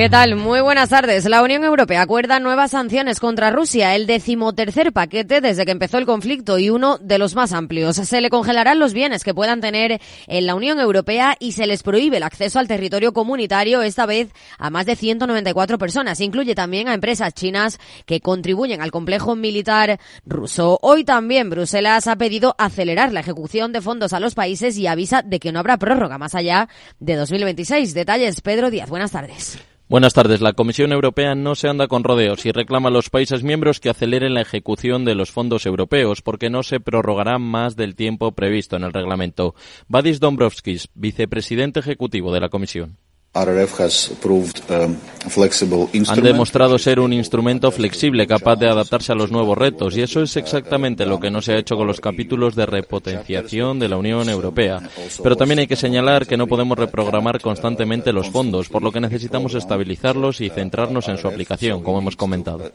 ¿Qué tal? Muy buenas tardes. La Unión Europea acuerda nuevas sanciones contra Rusia, el decimotercer paquete desde que empezó el conflicto y uno de los más amplios. Se le congelarán los bienes que puedan tener en la Unión Europea y se les prohíbe el acceso al territorio comunitario, esta vez a más de 194 personas. Incluye también a empresas chinas que contribuyen al complejo militar ruso. Hoy también Bruselas ha pedido acelerar la ejecución de fondos a los países y avisa de que no habrá prórroga más allá de 2026. Detalles, Pedro Díaz. Buenas tardes. Buenas tardes. La Comisión Europea no se anda con rodeos y reclama a los países miembros que aceleren la ejecución de los fondos europeos porque no se prorrogará más del tiempo previsto en el reglamento. Vadis Dombrovskis, vicepresidente ejecutivo de la Comisión. Han demostrado ser un instrumento flexible capaz de adaptarse a los nuevos retos y eso es exactamente lo que no se ha hecho con los capítulos de repotenciación de la Unión Europea. Pero también hay que señalar que no podemos reprogramar constantemente los fondos, por lo que necesitamos estabilizarlos y centrarnos en su aplicación, como hemos comentado.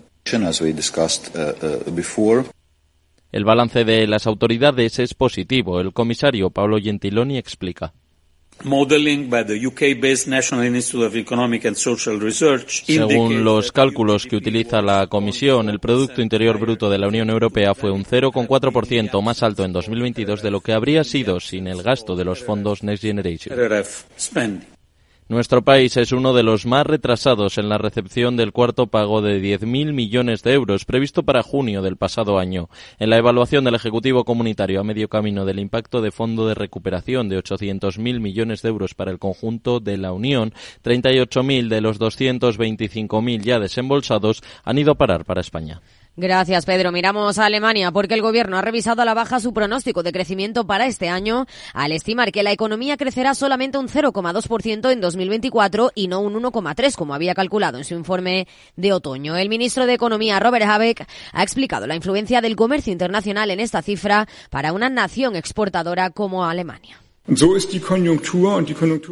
El balance de las autoridades es positivo. El comisario Pablo Gentiloni explica. Según los cálculos que utiliza la Comisión, el Producto Interior Bruto de la Unión Europea fue un 0,4% más alto en 2022 de lo que habría sido sin el gasto de los fondos Next Generation. Nuestro país es uno de los más retrasados en la recepción del cuarto pago de 10.000 millones de euros previsto para junio del pasado año. En la evaluación del Ejecutivo Comunitario a medio camino del impacto de fondo de recuperación de 800.000 millones de euros para el conjunto de la Unión, 38.000 de los 225.000 ya desembolsados han ido a parar para España. Gracias, Pedro. Miramos a Alemania porque el gobierno ha revisado a la baja su pronóstico de crecimiento para este año al estimar que la economía crecerá solamente un 0,2% en 2024 y no un 1,3% como había calculado en su informe de otoño. El ministro de Economía, Robert Habeck, ha explicado la influencia del comercio internacional en esta cifra para una nación exportadora como Alemania.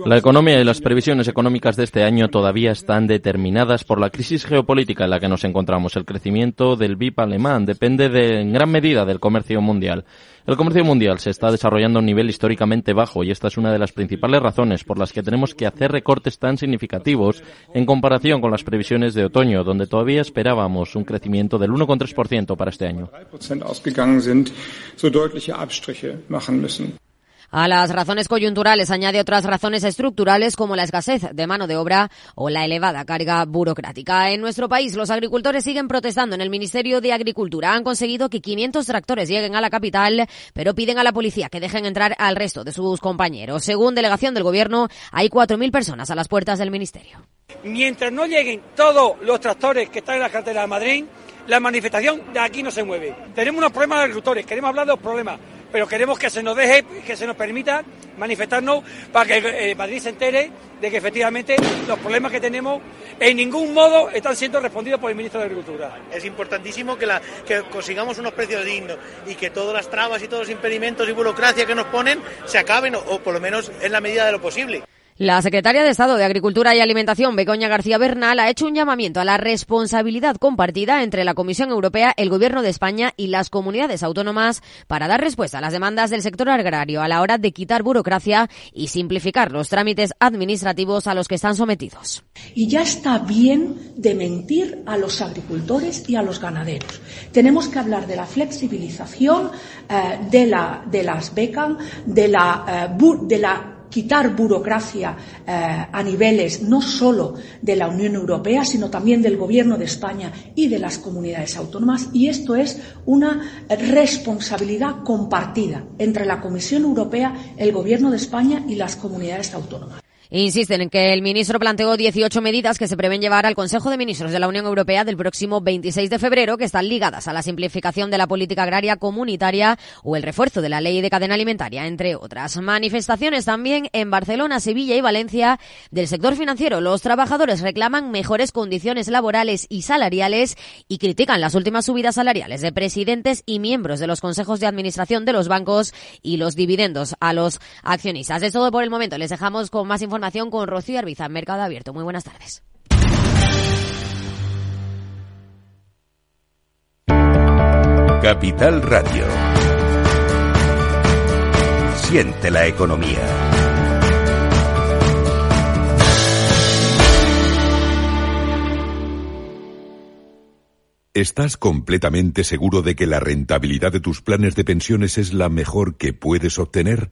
La economía y las previsiones económicas de este año todavía están determinadas por la crisis geopolítica en la que nos encontramos. El crecimiento del BIP alemán depende de, en gran medida del comercio mundial. El comercio mundial se está desarrollando a un nivel históricamente bajo y esta es una de las principales razones por las que tenemos que hacer recortes tan significativos en comparación con las previsiones de otoño, donde todavía esperábamos un crecimiento del 1,3% para este año. A las razones coyunturales añade otras razones estructurales como la escasez de mano de obra o la elevada carga burocrática. En nuestro país, los agricultores siguen protestando en el Ministerio de Agricultura. Han conseguido que 500 tractores lleguen a la capital, pero piden a la policía que dejen entrar al resto de sus compañeros. Según delegación del Gobierno, hay 4.000 personas a las puertas del Ministerio. Mientras no lleguen todos los tractores que están en la cartera de Madrid, la manifestación de aquí no se mueve. Tenemos unos problemas de agricultores, queremos hablar de los problemas pero queremos que se nos deje, que se nos permita manifestarnos para que eh, Madrid se entere de que efectivamente los problemas que tenemos en ningún modo están siendo respondidos por el ministro de Agricultura. Es importantísimo que, consigamos unos precios dignos y que todas las trabas y todos los impedimentos y burocracia que nos ponen se acaben o por lo menos en la medida de lo posible. La secretaria de Estado de Agricultura y Alimentación, Begoña García Bernal, ha hecho un llamamiento a la responsabilidad compartida entre la Comisión Europea, el Gobierno de España y las comunidades autónomas para dar respuesta a las demandas del sector agrario a la hora de quitar burocracia y simplificar los trámites administrativos a los que están sometidos. Y ya está bien de mentir a los agricultores y a los ganaderos. Tenemos que hablar de la flexibilización eh, de, la, de las becas, de la, eh, de la quitar burocracia eh, a niveles no solo de la Unión Europea, sino también del Gobierno de España y de las comunidades autónomas. Y esto es una responsabilidad compartida entre la Comisión Europea, el Gobierno de España y las comunidades autónomas. Insisten en que el ministro planteó 18 medidas que se prevén llevar al Consejo de Ministros de la Unión Europea del próximo 26 de febrero que están ligadas a la simplificación de la política agraria comunitaria o el refuerzo de la ley de cadena alimentaria, entre otras. Manifestaciones también en Barcelona, Sevilla y Valencia del sector financiero. Los trabajadores reclaman mejores condiciones laborales y salariales y critican las últimas subidas salariales de presidentes y miembros de los consejos de administración de los bancos y los dividendos a los accionistas. Es todo por el momento. Les dejamos con más información información con Rocío Arbiza, Mercado Abierto. Muy buenas tardes. Capital Radio. Siente la economía. ¿Estás completamente seguro de que la rentabilidad de tus planes de pensiones es la mejor que puedes obtener?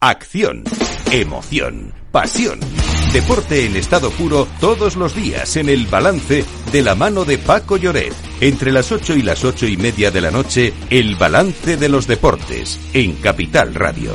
Acción, emoción, pasión. Deporte en estado puro todos los días en el balance de la mano de Paco Lloret. Entre las ocho y las ocho y media de la noche, el balance de los deportes en Capital Radio.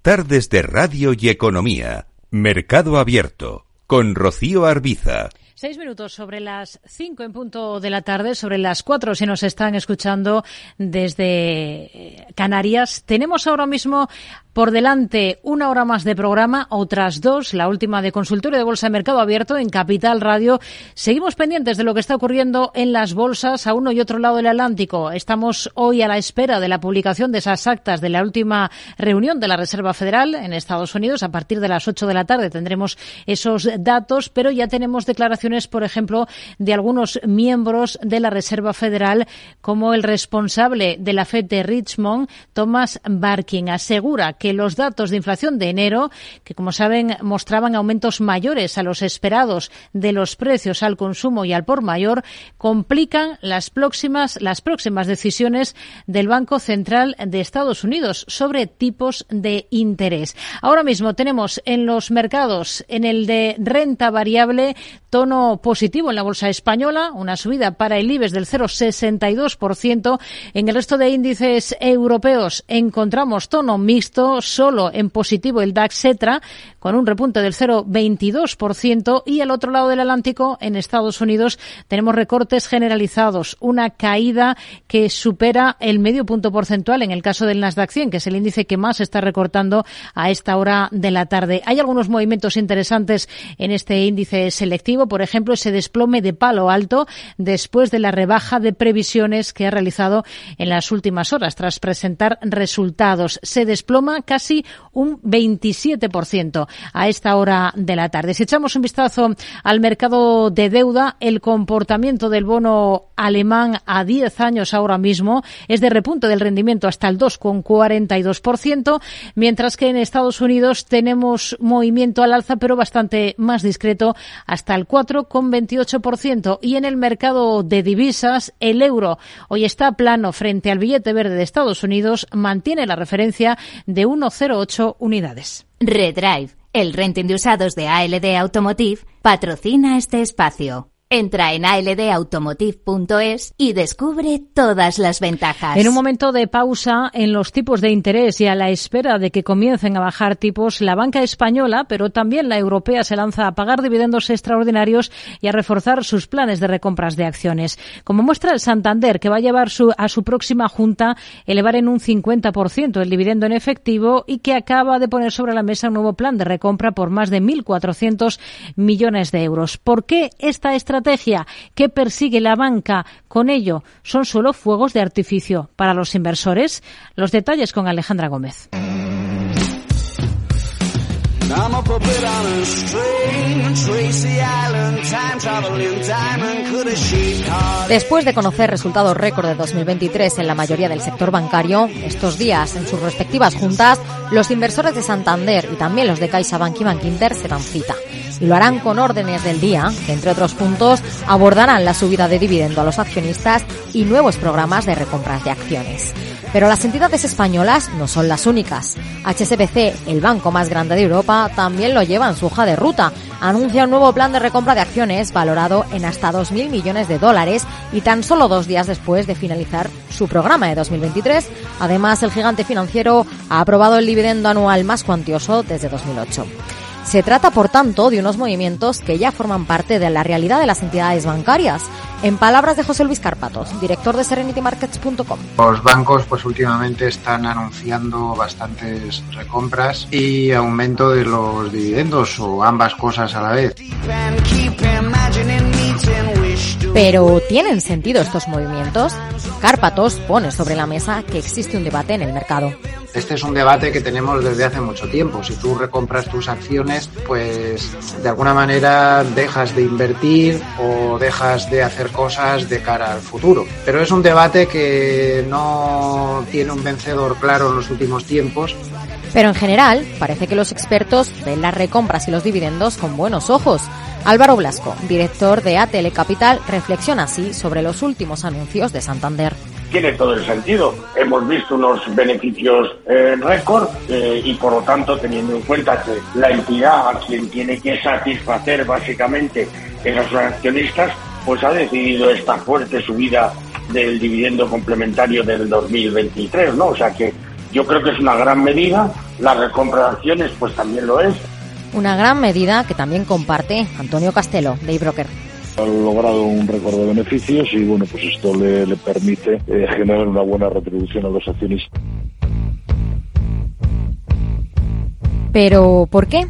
Tardes de Radio y Economía. Mercado Abierto. Con Rocío Arbiza. Seis minutos sobre las cinco en punto de la tarde, sobre las cuatro si nos están escuchando desde eh, Canarias. Tenemos ahora mismo por delante una hora más de programa, otras dos, la última de consultorio de Bolsa de Mercado Abierto en Capital Radio. Seguimos pendientes de lo que está ocurriendo en las bolsas a uno y otro lado del Atlántico. Estamos hoy a la espera de la publicación de esas actas de la última reunión de la Reserva Federal en Estados Unidos. A partir de las ocho de la tarde tendremos esos datos, pero ya tenemos declaraciones, por ejemplo, de algunos miembros de la Reserva Federal, como el responsable de la FED de Richmond, Thomas Barkin, asegura que los datos de inflación de enero, que como saben mostraban aumentos mayores a los esperados de los precios al consumo y al por mayor, complican las próximas, las próximas decisiones del Banco Central de Estados Unidos sobre tipos de interés. Ahora mismo tenemos en los mercados, en el de renta variable, tono positivo en la bolsa española, una subida para el IBEX del 0,62%. En el resto de índices europeos encontramos tono mixto solo en positivo el DAX Cetra, con un repunte del 0,22%, y al otro lado del Atlántico, en Estados Unidos, tenemos recortes generalizados, una caída que supera el medio punto porcentual en el caso del Nasdaq 100, que es el índice que más está recortando a esta hora de la tarde. Hay algunos movimientos interesantes en este índice selectivo, por ejemplo, ese desplome de palo alto después de la rebaja de previsiones que ha realizado en las últimas horas tras presentar resultados. Se desploma casi un 27% a esta hora de la tarde. Si echamos un vistazo al mercado de deuda, el comportamiento del bono alemán a 10 años ahora mismo es de repunte del rendimiento hasta el 2,42%, mientras que en Estados Unidos tenemos movimiento al alza, pero bastante más discreto, hasta el 4,28%. Y en el mercado de divisas, el euro hoy está plano frente al billete verde de Estados Unidos, mantiene la referencia de 1,08 unidades. Redrive, el renting de usados de ALD Automotive, patrocina este espacio. Entra en aldautomotive.es y descubre todas las ventajas. En un momento de pausa en los tipos de interés y a la espera de que comiencen a bajar tipos, la banca española, pero también la europea, se lanza a pagar dividendos extraordinarios y a reforzar sus planes de recompras de acciones. Como muestra el Santander, que va a llevar a su próxima junta elevar en un 50% el dividendo en efectivo y que acaba de poner sobre la mesa un nuevo plan de recompra por más de 1.400 millones de euros. ¿Por qué esta estrategia? Estrategia que persigue la banca con ello son solo fuegos de artificio para los inversores? Los detalles con Alejandra Gómez. Después de conocer resultados récord de 2023 en la mayoría del sector bancario, estos días en sus respectivas juntas, los inversores de Santander y también los de CaixaBank y Bankinter se dan cita. Y lo harán con órdenes del día, que entre otros puntos abordarán la subida de dividendo a los accionistas y nuevos programas de recompras de acciones. Pero las entidades españolas no son las únicas. HSBC, el banco más grande de Europa, también lo lleva en su hoja de ruta. Anuncia un nuevo plan de recompra de acciones valorado en hasta 2.000 millones de dólares y tan solo dos días después de finalizar su programa de 2023. Además, el gigante financiero ha aprobado el dividendo anual más cuantioso desde 2008. Se trata, por tanto, de unos movimientos que ya forman parte de la realidad de las entidades bancarias. En palabras de José Luis Carpatos, director de SerenityMarkets.com. Los bancos, pues últimamente están anunciando bastantes recompras y aumento de los dividendos o ambas cosas a la vez. Pero ¿tienen sentido estos movimientos? Cárpatos pone sobre la mesa que existe un debate en el mercado. Este es un debate que tenemos desde hace mucho tiempo. Si tú recompras tus acciones, pues de alguna manera dejas de invertir o dejas de hacer cosas de cara al futuro. Pero es un debate que no tiene un vencedor claro en los últimos tiempos pero en general, parece que los expertos ven las recompras y los dividendos con buenos ojos. Álvaro Blasco, director de ATL Capital, reflexiona así sobre los últimos anuncios de Santander. Tiene todo el sentido. Hemos visto unos beneficios eh, récord eh, y por lo tanto teniendo en cuenta que la entidad a quien tiene que satisfacer básicamente esos accionistas, pues ha decidido esta fuerte subida del dividendo complementario del 2023, ¿no? O sea que yo creo que es una gran medida, la recompra de acciones pues también lo es. Una gran medida que también comparte Antonio Castelo, de iBroker. Ha logrado un récord de beneficios y bueno, pues esto le, permite eh, generar una buena retribución a los accionistas. Pero, ¿por qué?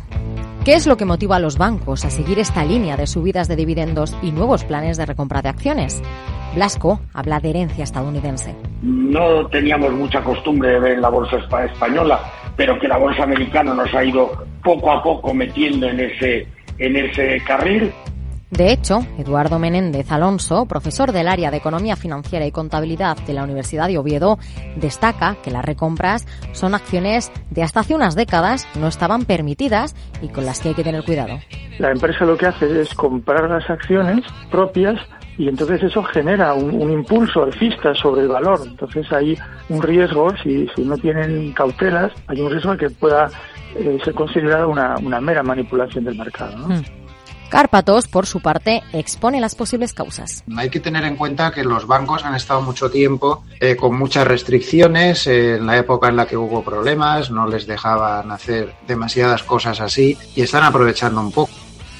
¿Qué es lo que motiva a los bancos a seguir esta línea de subidas de dividendos y nuevos planes de recompra de acciones? Blasco habla de herencia estadounidense. No teníamos mucha costumbre de ver en la bolsa española, pero que la bolsa americana nos ha ido poco a poco metiendo en ese, en ese carril. De hecho, Eduardo Menéndez Alonso, profesor del área de Economía Financiera y Contabilidad de la Universidad de Oviedo, destaca que las recompras son acciones de hasta hace unas décadas no estaban permitidas y con las que hay que tener cuidado. La empresa lo que hace es comprar las acciones propias y entonces eso genera un, impulso alcista sobre el valor. Entonces hay un riesgo, si, si no tienen cautelas, hay un riesgo de que pueda eh, ser considerada una, una, mera manipulación del mercado. ¿no? Hmm. Cárpatos, por su parte, expone las posibles causas. Hay que tener en cuenta que los bancos han estado mucho tiempo eh, con muchas restricciones. Eh, en la época en la que hubo problemas, no les dejaban hacer demasiadas cosas así y están aprovechando un poco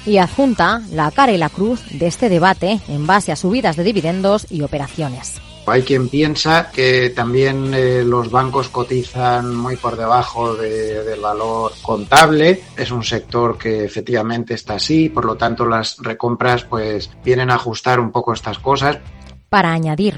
y adjunta la cara y la cruz de este debate en base a subidas de dividendos y operaciones. Hay quien piensa que también eh, los bancos cotizan muy por debajo del valor contable. Es un sector que efectivamente está así, por lo tanto las recompras pues vienen a ajustar un poco estas cosas. Para añadir,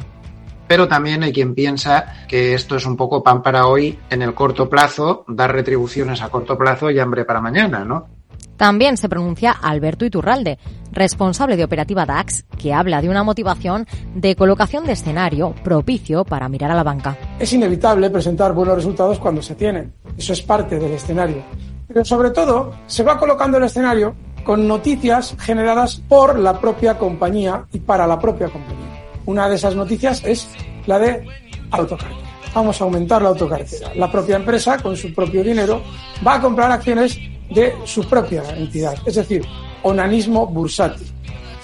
pero también hay quien piensa que esto es un poco pan para hoy en el corto plazo, dar retribuciones a corto plazo y hambre para mañana, ¿no? También se pronuncia Alberto Iturralde, responsable de operativa DAX, que habla de una motivación de colocación de escenario propicio para mirar a la banca. Es inevitable presentar buenos resultados cuando se tienen. Eso es parte del escenario. Pero sobre todo, se va colocando el escenario con noticias generadas por la propia compañía y para la propia compañía. Una de esas noticias es la de autocartera. Vamos a aumentar la autocartera. La propia empresa, con su propio dinero, va a comprar acciones de su propia entidad, es decir, onanismo bursátil.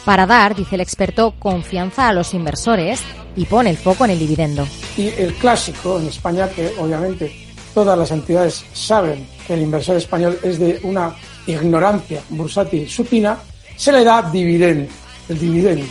Para dar, dice el experto, confianza a los inversores y pone el foco en el dividendo. Y el clásico en España, que obviamente todas las entidades saben que el inversor español es de una ignorancia bursátil supina, se le da dividendo, el dividendo.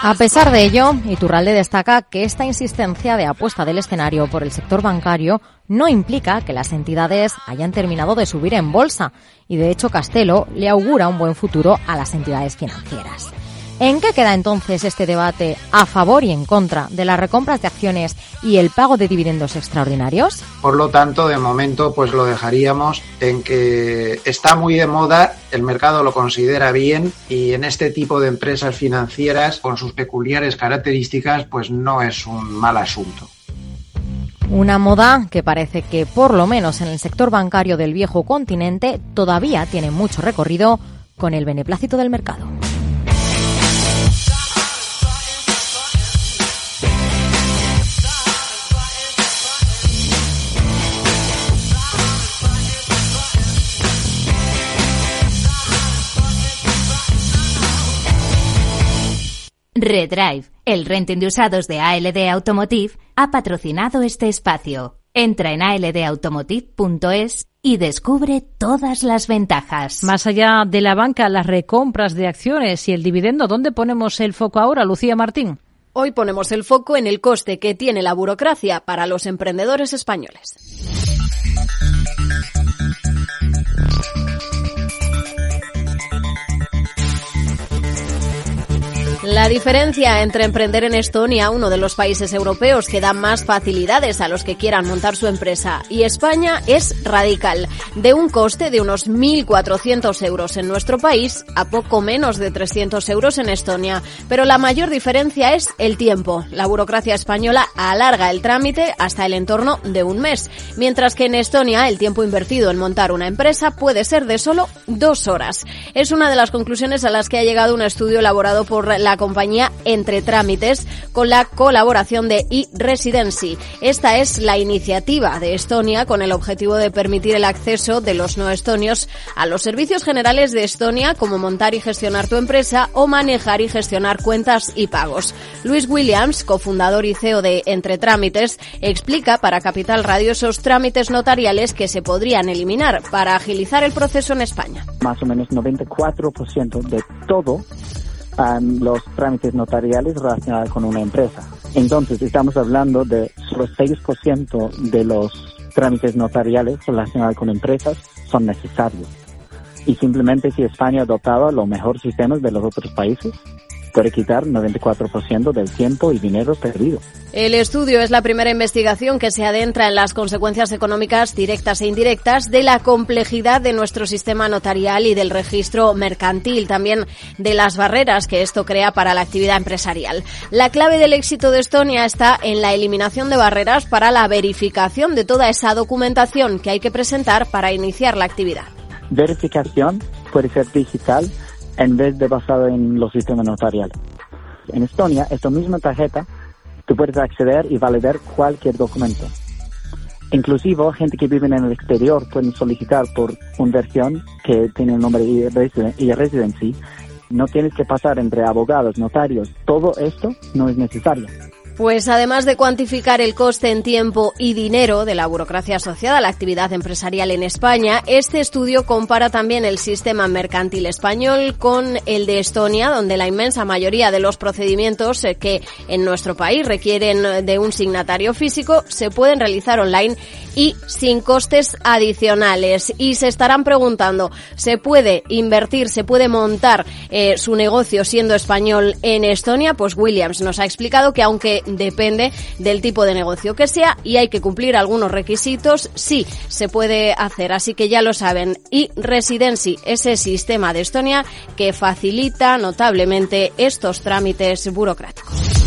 A pesar de ello, Iturralde destaca que esta insistencia de apuesta del escenario por el sector bancario no implica que las entidades hayan terminado de subir en bolsa y de hecho Castelo le augura un buen futuro a las entidades financieras. ¿En qué queda entonces este debate a favor y en contra de las recompras de acciones y el pago de dividendos extraordinarios? Por lo tanto, de momento, pues lo dejaríamos en que está muy de moda, el mercado lo considera bien y en este tipo de empresas financieras, con sus peculiares características, pues no es un mal asunto. Una moda que parece que, por lo menos en el sector bancario del viejo continente, todavía tiene mucho recorrido con el beneplácito del mercado. Redrive, el renting de usados de ALD Automotive, ha patrocinado este espacio. Entra en aldautomotive.es y descubre todas las ventajas. Más allá de la banca, las recompras de acciones y el dividendo, ¿dónde ponemos el foco ahora, Lucía Martín? Hoy ponemos el foco en el coste que tiene la burocracia para los emprendedores españoles. La diferencia entre emprender en Estonia, uno de los países europeos que da más facilidades a los que quieran montar su empresa, y España es radical, de un coste de unos 1.400 euros en nuestro país a poco menos de 300 euros en Estonia. Pero la mayor diferencia es el tiempo. La burocracia española alarga el trámite hasta el entorno de un mes, mientras que en Estonia el tiempo invertido en montar una empresa puede ser de solo dos horas. Es una de las conclusiones a las que ha llegado un estudio elaborado por la compañía Entre Trámites con la colaboración de e-Residency. Esta es la iniciativa de Estonia con el objetivo de permitir el acceso de los no estonios a los servicios generales de Estonia como montar y gestionar tu empresa o manejar y gestionar cuentas y pagos. Luis Williams, cofundador y CEO de Entre Trámites, explica para Capital Radio esos trámites notariales que se podrían eliminar para agilizar el proceso en España. Más o menos 94% de todo los trámites notariales relacionados con una empresa. Entonces, estamos hablando de solo 6% de los trámites notariales relacionados con empresas son necesarios. Y simplemente si España adoptaba los mejores sistemas de los otros países, puede quitar 94% del tiempo y dinero perdido. El estudio es la primera investigación que se adentra en las consecuencias económicas directas e indirectas de la complejidad de nuestro sistema notarial y del registro mercantil, también de las barreras que esto crea para la actividad empresarial. La clave del éxito de Estonia está en la eliminación de barreras para la verificación de toda esa documentación que hay que presentar para iniciar la actividad. Verificación puede ser digital en vez de basado en los sistemas notariales. En Estonia, esta misma tarjeta, tú puedes acceder y validar cualquier documento. Inclusive, gente que vive en el exterior pueden solicitar por una versión que tiene el nombre y residency. No tienes que pasar entre abogados, notarios. Todo esto no es necesario. Pues además de cuantificar el coste en tiempo y dinero de la burocracia asociada a la actividad empresarial en España, este estudio compara también el sistema mercantil español con el de Estonia, donde la inmensa mayoría de los procedimientos eh, que en nuestro país requieren de un signatario físico se pueden realizar online y sin costes adicionales. Y se estarán preguntando, ¿se puede invertir, se puede montar eh, su negocio siendo español en Estonia? Pues Williams nos ha explicado que aunque depende del tipo de negocio que sea y hay que cumplir algunos requisitos, sí se puede hacer. Así que ya lo saben. Y Residency, ese sistema de Estonia que facilita notablemente estos trámites burocráticos.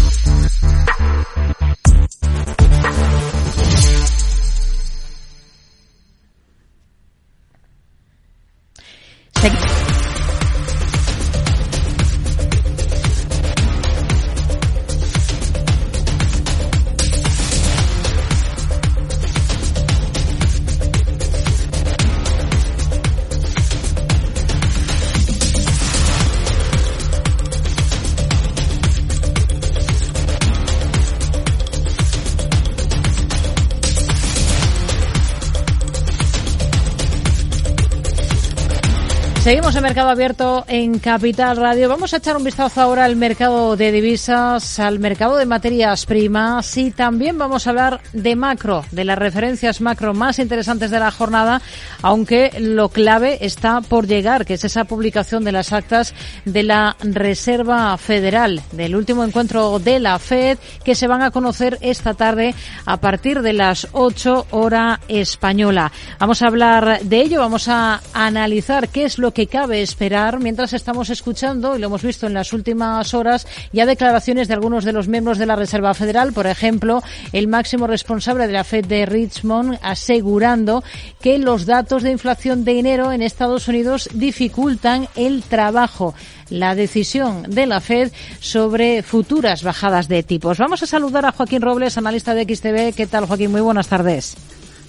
Seguimos en Mercado Abierto en Capital Radio. Vamos a echar un vistazo ahora al mercado de divisas, al mercado de materias primas y también vamos a hablar de macro, de las referencias macro más interesantes de la jornada, aunque lo clave está por llegar, que es esa publicación de las actas de la Reserva Federal, del último encuentro de la Fed, que se van a conocer esta tarde a partir de las 8 hora española. Vamos a hablar de ello, vamos a analizar qué es lo que cabe esperar mientras estamos escuchando, y lo hemos visto en las últimas horas, ya declaraciones de algunos de los miembros de la Reserva Federal, por ejemplo, el máximo responsable de la Fed de Richmond asegurando que los datos de inflación de enero en Estados Unidos dificultan el trabajo la decisión de la Fed sobre futuras bajadas de tipos. Vamos a saludar a Joaquín Robles, analista de XTV. ¿Qué tal, Joaquín? Muy buenas tardes.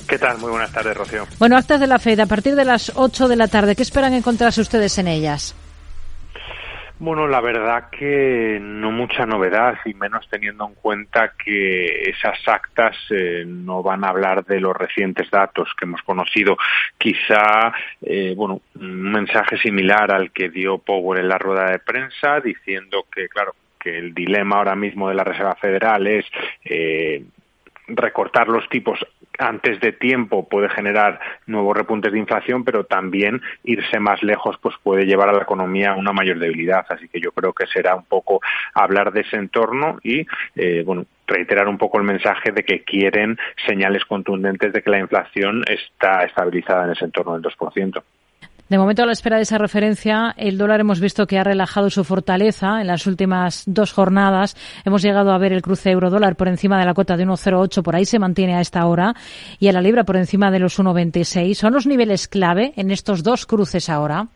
¿Qué tal? Muy buenas tardes, Rocío. Bueno, actas de la FED a partir de las 8 de la tarde. ¿Qué esperan encontrarse ustedes en ellas? Bueno, la verdad que no mucha novedad y menos teniendo en cuenta que esas actas eh, no van a hablar de los recientes datos que hemos conocido. Quizá, eh, bueno, un mensaje similar al que dio Power en la rueda de prensa diciendo que, claro, que el dilema ahora mismo de la Reserva Federal es eh, recortar los tipos antes de tiempo puede generar nuevos repuntes de inflación, pero también irse más lejos pues puede llevar a la economía a una mayor debilidad. Así que yo creo que será un poco hablar de ese entorno y eh, bueno reiterar un poco el mensaje de que quieren señales contundentes de que la inflación está estabilizada en ese entorno del 2%. De momento, a la espera de esa referencia, el dólar hemos visto que ha relajado su fortaleza en las últimas dos jornadas. Hemos llegado a ver el cruce euro-dólar por encima de la cota de 1,08, por ahí se mantiene a esta hora, y a la libra por encima de los 1,26. ¿Son los niveles clave en estos dos cruces ahora?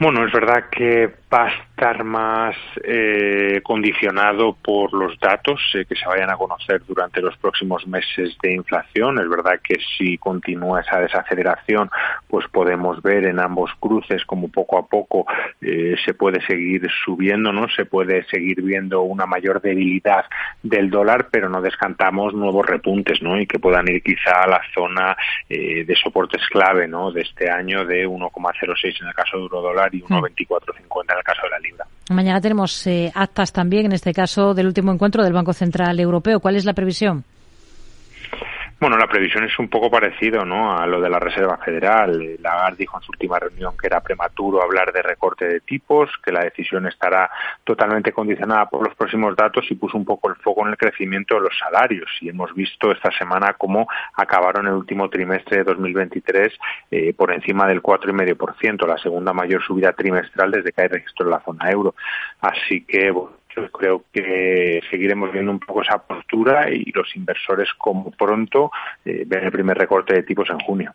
Bueno, es verdad que va a estar más eh, condicionado por los datos eh, que se vayan a conocer durante los próximos meses de inflación. Es verdad que si continúa esa desaceleración, pues podemos ver en ambos cruces como poco a poco eh, se puede seguir subiendo, ¿no? Se puede seguir viendo una mayor debilidad del dólar, pero no descantamos nuevos repuntes, ¿no? Y que puedan ir quizá a la zona de soportes clave, ¿no? De este año de 1,06 en el caso de euro dólar y 1,2450 caso de la libra. Mañana tenemos eh, actas también, en este caso, del último encuentro del Banco Central Europeo. ¿Cuál es la previsión? Bueno, la previsión es un poco parecido ¿no? a lo de la Reserva Federal. Lagarde dijo en su última reunión que era prematuro hablar de recorte de tipos, que la decisión estará totalmente condicionada por los próximos datos y puso un poco el foco en el crecimiento de los salarios. Y hemos visto esta semana cómo acabaron el último trimestre de 2023 eh, por encima del 4,5%, la segunda mayor subida trimestral desde que hay registro en la zona euro. Así que, bueno, yo creo que seguiremos viendo un poco esa postura y los inversores como pronto eh, ven el primer recorte de tipos en junio.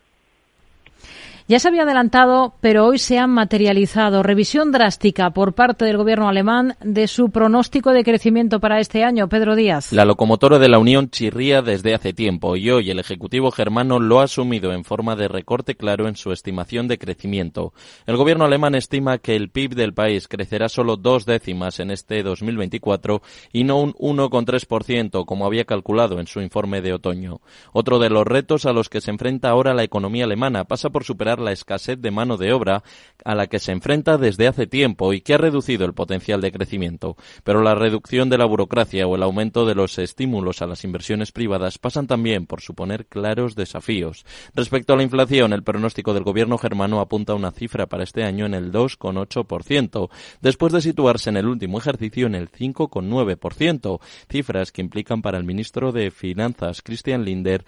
Ya se había adelantado, pero hoy se han materializado. Revisión drástica por parte del gobierno alemán de su pronóstico de crecimiento para este año. Pedro Díaz. La locomotora de la Unión chirría desde hace tiempo y hoy el Ejecutivo germano lo ha asumido en forma de recorte claro en su estimación de crecimiento. El gobierno alemán estima que el PIB del país crecerá solo dos décimas en este 2024 y no un 1,3% como había calculado en su informe de otoño. Otro de los retos a los que se enfrenta ahora la economía alemana pasa por superar la escasez de mano de obra a la que se enfrenta desde hace tiempo y que ha reducido el potencial de crecimiento. Pero la reducción de la burocracia o el aumento de los estímulos a las inversiones privadas pasan también por suponer claros desafíos. Respecto a la inflación, el pronóstico del gobierno germano apunta a una cifra para este año en el 2,8%, después de situarse en el último ejercicio en el 5,9%, cifras que implican para el ministro de Finanzas, Christian Linder,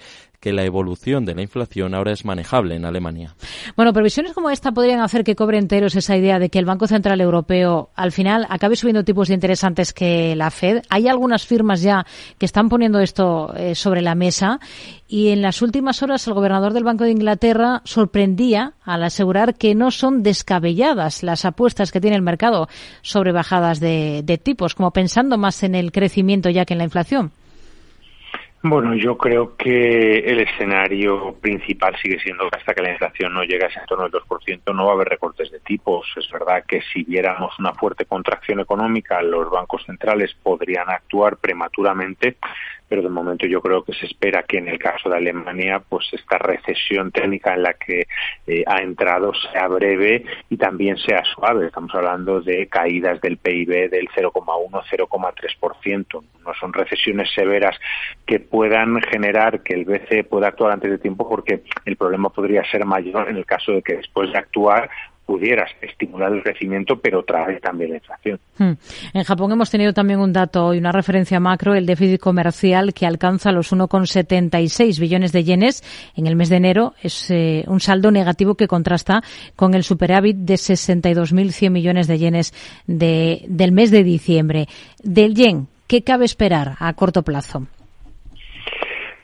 que la evolución de la inflación ahora es manejable en Alemania. Bueno, previsiones como esta podrían hacer que cobre enteros esa idea de que el Banco Central Europeo al final acabe subiendo tipos de interés antes que la Fed. Hay algunas firmas ya que están poniendo esto eh, sobre la mesa y en las últimas horas el gobernador del Banco de Inglaterra sorprendía al asegurar que no son descabelladas las apuestas que tiene el mercado sobre bajadas de tipos, como pensando más en el crecimiento ya que en la inflación. Bueno, yo creo que el escenario principal sigue siendo que hasta que la inflación no llegue a ese entorno del 2%, no va a haber recortes de tipos. Es verdad que si viéramos una fuerte contracción económica, los bancos centrales podrían actuar prematuramente pero de momento yo creo que se espera que en el caso de Alemania pues esta recesión técnica en la que eh, ha entrado sea breve y también sea suave. Estamos hablando de caídas del PIB del 0,1-0,3%. No son recesiones severas que puedan generar que el BCE pueda actuar antes de tiempo porque el problema podría ser mayor en el caso de que después de actuar pudieras estimular el crecimiento, pero trae también la inflación. Hmm. En Japón hemos tenido también un dato y una referencia macro, el déficit comercial que alcanza los 1,76 billones de yenes en el mes de enero. Es eh, un saldo negativo que contrasta con el superávit de 62.100 millones de yenes de, del mes de diciembre. Del yen, ¿qué cabe esperar a corto plazo?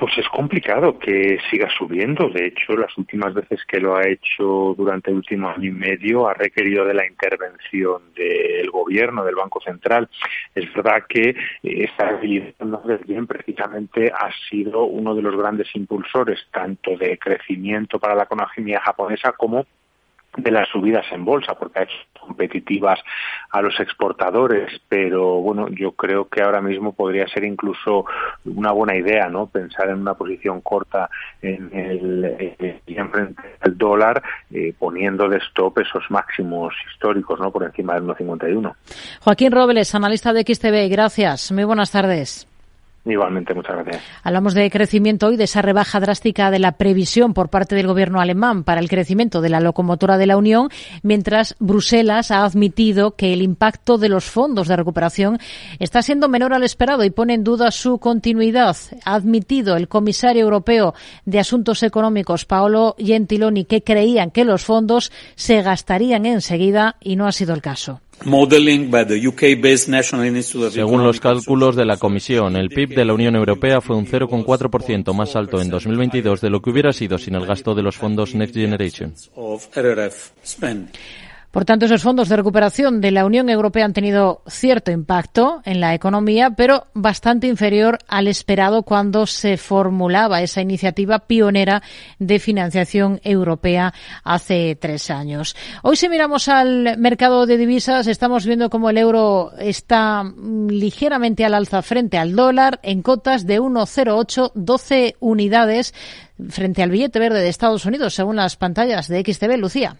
Pues es complicado que siga subiendo. De hecho, las últimas veces que lo ha hecho durante el último año y medio ha requerido de la intervención del gobierno, del Banco Central. Es verdad que esta estabilización del bien precisamente ha sido uno de los grandes impulsores tanto de crecimiento para la economía japonesa como de las subidas en bolsa, porque ha hecho competitivas a los exportadores, pero bueno, yo creo que ahora mismo podría ser incluso una buena idea, ¿no? Pensar en una posición corta en el frente al dólar, eh, poniendo de stop esos máximos históricos, ¿no? Por encima del 1,51. Joaquín Robles, analista de XTV, gracias. Muy buenas tardes. Igualmente, muchas gracias. Hablamos de crecimiento hoy, de esa rebaja drástica de la previsión por parte del gobierno alemán para el crecimiento de la locomotora de la Unión, mientras Bruselas ha admitido que el impacto de los fondos de recuperación está siendo menor al esperado y pone en duda su continuidad. Ha admitido el comisario europeo de Asuntos Económicos, Paolo Gentiloni, que creían que los fondos se gastarían enseguida y no ha sido el caso. Según los cálculos de la Comisión, el PIB de la Unión Europea fue un 0,4% más alto en 2022 de lo que hubiera sido sin el gasto de los fondos Next Generation. Por tanto, esos fondos de recuperación de la Unión Europea han tenido cierto impacto en la economía, pero bastante inferior al esperado cuando se formulaba esa iniciativa pionera de financiación europea hace tres años. Hoy, si miramos al mercado de divisas, estamos viendo cómo el euro está ligeramente al alza frente al dólar en cotas de 1,08, 12 unidades frente al billete verde de Estados Unidos, según las pantallas de XTV. Lucía.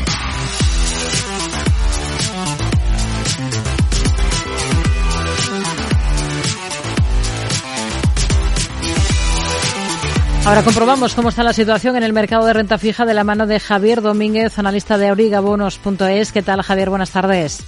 Ahora comprobamos cómo está la situación en el mercado de renta fija de la mano de Javier Domínguez, analista de aurigabonos.es. ¿Qué tal, Javier? Buenas tardes.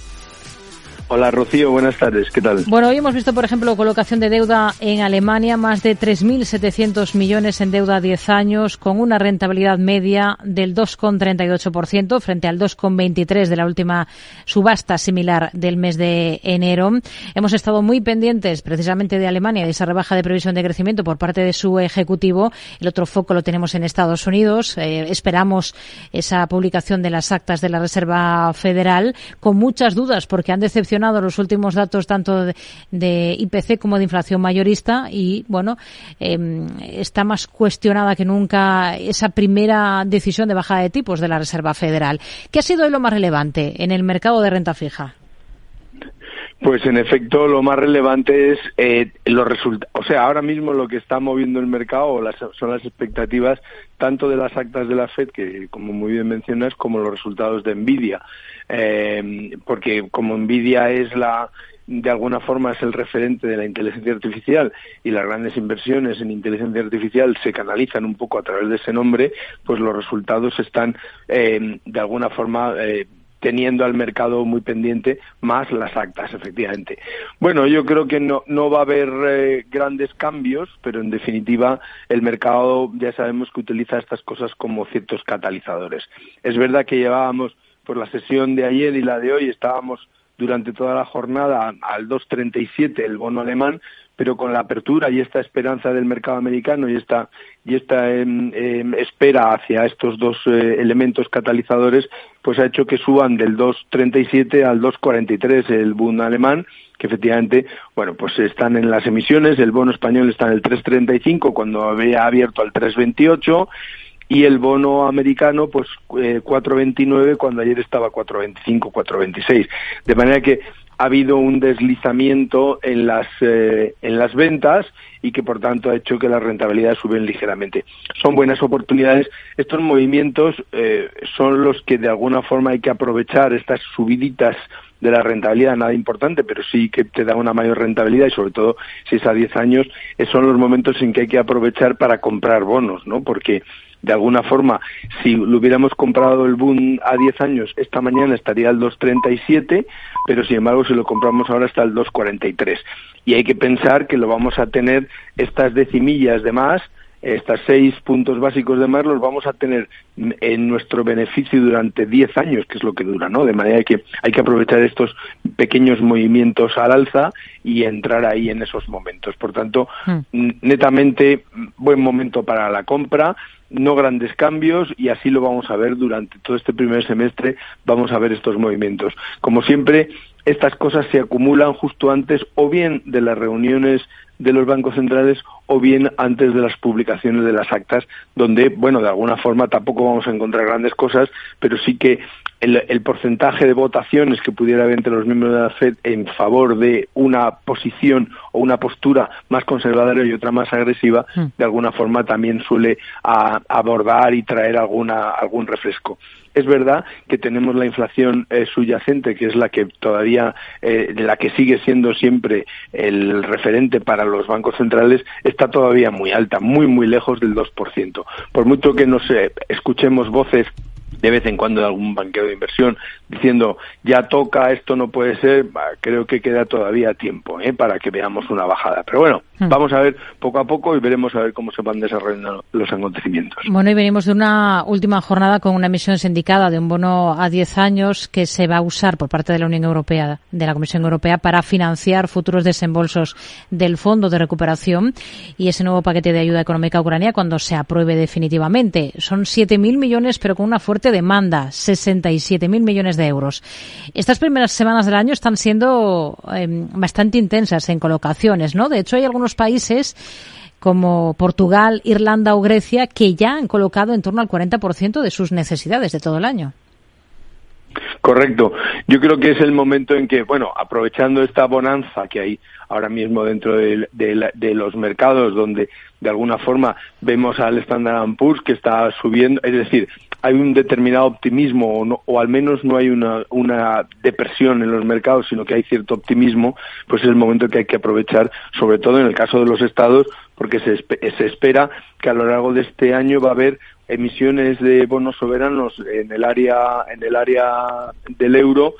Hola Rocío, buenas tardes, ¿qué tal? Bueno, hoy hemos visto, por ejemplo, colocación de deuda en Alemania, más de 3.700 millones en deuda a 10 años, con una rentabilidad media del 2,38% frente al 2,23% de la última subasta similar del mes de enero. Hemos estado muy pendientes precisamente de Alemania, de esa rebaja de previsión de crecimiento por parte de su ejecutivo. El otro foco lo tenemos en Estados Unidos. Eh, esperamos esa publicación de las actas de la Reserva Federal con muchas dudas porque han decepcionado los últimos datos tanto de, IPC como de inflación mayorista y, bueno, em, está más cuestionada que nunca esa primera decisión de bajada de tipos de la Reserva Federal. ¿Qué ha sido lo más relevante en el mercado de renta fija? Pues en efecto lo más relevante es eh, los resultados. O sea, ahora mismo lo que está moviendo el mercado son las expectativas tanto de las actas de la Fed, que como muy bien mencionas, como los resultados de Nvidia. Eh, porque como Nvidia es la de alguna forma es el referente de la inteligencia artificial y las grandes inversiones en inteligencia artificial se canalizan un poco a través de ese nombre, pues los resultados están eh, de alguna forma eh, teniendo al mercado muy pendiente, más las actas, efectivamente. Bueno, yo creo que no, no va a haber eh, grandes cambios, pero en definitiva el mercado ya sabemos que utiliza estas cosas como ciertos catalizadores. Es verdad que llevábamos por la sesión de ayer y la de hoy estábamos durante toda la jornada al 2.37 el bono alemán, pero con la apertura y esta esperanza del mercado americano y esta y esta em, em, espera hacia estos dos eh, elementos catalizadores, pues ha hecho que suban del 2.37 al 2.43 el bono alemán, que efectivamente, bueno, pues están en las emisiones, el bono español está en el 3.35 cuando había abierto al 3.28 y el bono americano pues 4,29 eh, cuando ayer estaba 4,25, 4,26. De manera que ha habido un deslizamiento en las, eh, en las ventas y que por tanto ha hecho que las rentabilidades suben ligeramente. Son buenas oportunidades. Estos movimientos eh, son los que de alguna forma hay que aprovechar, estas subiditas de la rentabilidad, nada importante, pero sí que te da una mayor rentabilidad y sobre todo si es a 10 años, son los momentos en que hay que aprovechar para comprar bonos, ¿no? Porque de alguna forma, si lo hubiéramos comprado el boom a 10 años, esta mañana estaría al 2.37, pero sin embargo, si lo compramos ahora está al 2.43. Y hay que pensar que lo vamos a tener estas decimillas de más estos seis puntos básicos de más los vamos a tener en nuestro beneficio durante diez años, que es lo que dura, ¿no? De manera que hay que aprovechar estos pequeños movimientos al alza y entrar ahí en esos momentos. Por tanto, hmm. netamente buen momento para la compra no grandes cambios y así lo vamos a ver durante todo este primer semestre, vamos a ver estos movimientos. Como siempre, estas cosas se acumulan justo antes o bien de las reuniones de los bancos centrales o bien antes de las publicaciones de las actas, donde, bueno, de alguna forma tampoco vamos a encontrar grandes cosas, pero sí que el, porcentaje de votaciones que pudiera haber entre los miembros de la FED en favor de una posición o una postura más conservadora y otra más agresiva, hmm. de alguna forma también suele abordar y traer alguna, algún refresco. Es verdad que tenemos la inflación eh, subyacente, que es la que todavía, eh, la que sigue siendo siempre el referente para los bancos centrales, está todavía muy alta, muy, muy lejos del 2%. Por mucho que nos eh, escuchemos voces de vez en cuando de algún banquero de inversión diciendo ya toca, esto no puede ser, creo que queda todavía tiempo ¿eh? para que veamos una bajada. Pero bueno, hmm. vamos a ver poco a poco y veremos a ver cómo se van desarrollando los acontecimientos. Bueno, y venimos de una última jornada con una emisión sindicada de un bono a 10 años que se va a usar por parte de la Unión Europea, de la Comisión Europea, para financiar futuros desembolsos del Fondo de Recuperación y ese nuevo paquete de ayuda económica a Ucrania cuando se apruebe definitivamente. Son 7.000 millones, pero con una fuerte demanda, 67.000 millones de euros. Estas primeras semanas del año están siendo em, bastante intensas en colocaciones, ¿no? De hecho, hay algunos países como Portugal, Irlanda o Grecia que ya han colocado en torno al 40% de sus necesidades de todo el año. Correcto. Yo creo que es el momento en que, bueno, aprovechando esta bonanza que hay ahora mismo dentro de, de los mercados, donde de alguna forma vemos al Standard Poor's que está subiendo, es decir, hay un determinado optimismo o, al menos no hay una, una, depresión en los mercados, sino que hay cierto optimismo, pues es el momento que hay que aprovechar, sobre todo en el caso de los estados, porque se, se espera que a lo largo de este año va a haber emisiones de bonos soberanos en el área en el área del euro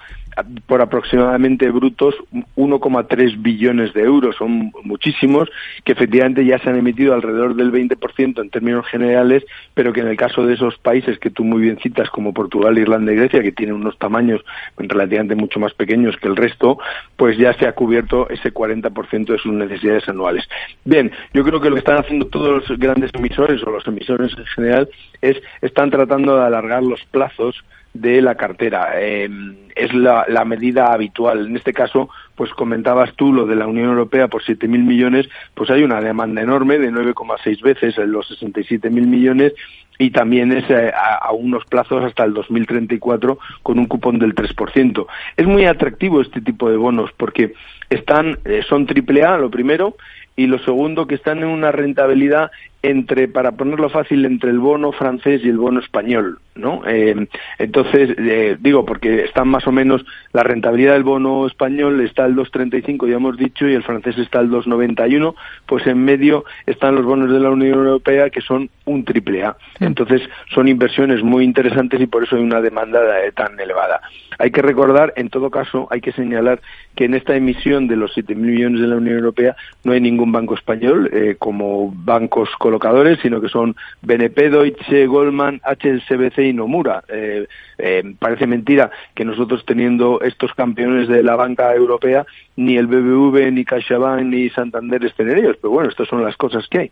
por aproximadamente brutos 1,3 billones de euros. Son muchísimos que efectivamente ya se han emitido alrededor del 20% en términos generales, pero que en el caso de esos países que tú muy bien citas, como Portugal, Irlanda y Grecia, que tienen unos tamaños relativamente mucho más pequeños que el resto, pues ya se ha cubierto ese 40% de sus necesidades anuales. Bien, yo creo que lo que están haciendo todos los grandes emisores o los emisores en general es están tratando de alargar los plazos de la cartera. Eh, es la, la, medida habitual. En este caso, pues comentabas tú lo de la Unión Europea por 7.000 millones, pues hay una demanda enorme de 9,6 veces los 67.000 millones y también es eh, a, unos plazos hasta el 2034 con un cupón del 3%. Es muy atractivo este tipo de bonos porque están, eh, son triple A, lo primero, y lo segundo que están en una rentabilidad entre, para ponerlo fácil, entre el bono francés y el bono español, ¿no? Eh, entonces, eh, digo, porque están más o menos, la rentabilidad del bono español está al 2,35, ya hemos dicho, y el francés está al 2,91, pues en medio están los bonos de la Unión Europea que son un triple A. Entonces, son inversiones muy interesantes y por eso hay una demanda eh, tan elevada. Hay que recordar, en todo caso, hay que señalar que en esta emisión de los 7.000 millones de la Unión Europea no hay ningún banco español como bancos colombianos colocadores, sino que son BNP, Deutsche, Goldman, HSBC y Nomura. Eh, eh, parece mentira que nosotros teniendo estos campeones de la banca europea, ni el BBV, ni CaixaBank, ni Santander estén en ellos, pero bueno, estas son las cosas que hay.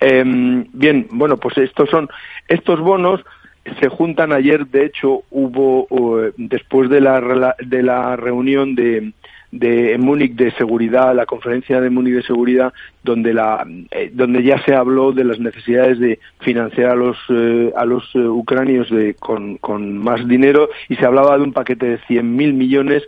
Em, bien, bueno, pues estos son estos bonos se juntan ayer, de hecho, hubo después de la de la reunión de de Múnich de seguridad, la conferencia de Múnich de seguridad, donde la eh, donde ya se habló de las necesidades de financiar a los eh, a los eh, ucranios de, con, con más dinero y se hablaba de un paquete de 100.000 millones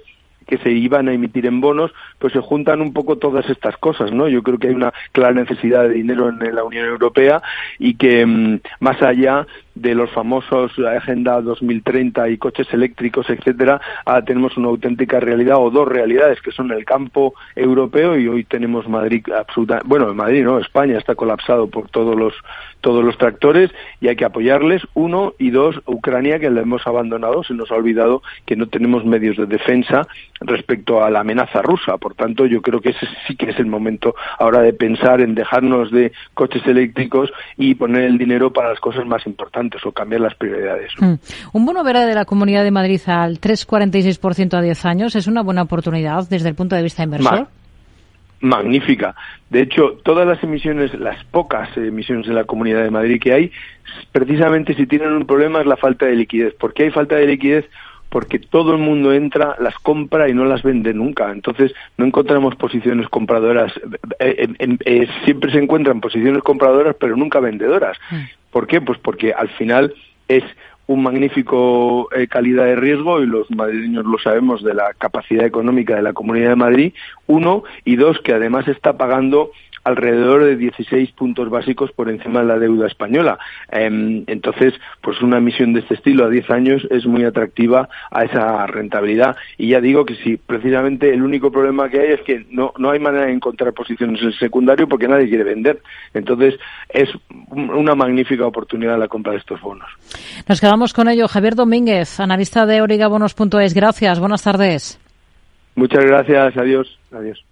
que se iban a emitir en bonos, pues se juntan un poco todas estas cosas, ¿no? Yo creo que hay una clara necesidad de dinero en la Unión Europea y que mm, más allá de los famosos Agenda 2030 y coches eléctricos, etcétera, ahora tenemos una auténtica realidad o dos realidades que son el campo europeo y hoy tenemos Madrid absoluta, bueno, Madrid no, España está colapsado por todos los todos los tractores y hay que apoyarles uno y dos Ucrania que la hemos abandonado, se nos ha olvidado que no tenemos medios de defensa respecto a la amenaza rusa, por tanto yo creo que ese sí que es el momento ahora de pensar en dejarnos de coches eléctricos y poner el dinero para las cosas más importantes o cambiar las prioridades. Hmm. Un bono verde de la Comunidad de Madrid al 3,46% a 10 años es una buena oportunidad desde el punto de vista inversor. magnífica. De hecho, todas las emisiones, las pocas emisiones en la Comunidad de Madrid que hay, precisamente si tienen un problema es la falta de liquidez. ¿Por qué hay falta de liquidez? Porque todo el mundo entra, las compra y no las vende nunca. Entonces no encontramos posiciones compradoras. Eh, eh, eh, siempre se encuentran posiciones compradoras, pero nunca vendedoras. Hmm. ¿Por qué? Pues porque al final es un magnífico calidad de riesgo y los madrileños lo sabemos de la capacidad económica de la Comunidad de Madrid, uno, y dos, que además está pagando alrededor de 16 puntos básicos por encima de la deuda española. Em, entonces, pues una emisión de este estilo a 10 años es muy atractiva a esa rentabilidad. Y ya digo que si precisamente el único problema que hay es que no, no hay manera de encontrar posiciones en el secundario porque nadie quiere vender. Entonces, es una magnífica oportunidad la compra de estos bonos. Nos quedamos con ello. Javier Domínguez, analista de origabonos.es. Gracias. Buenas tardes. Muchas gracias. Adiós. Adiós.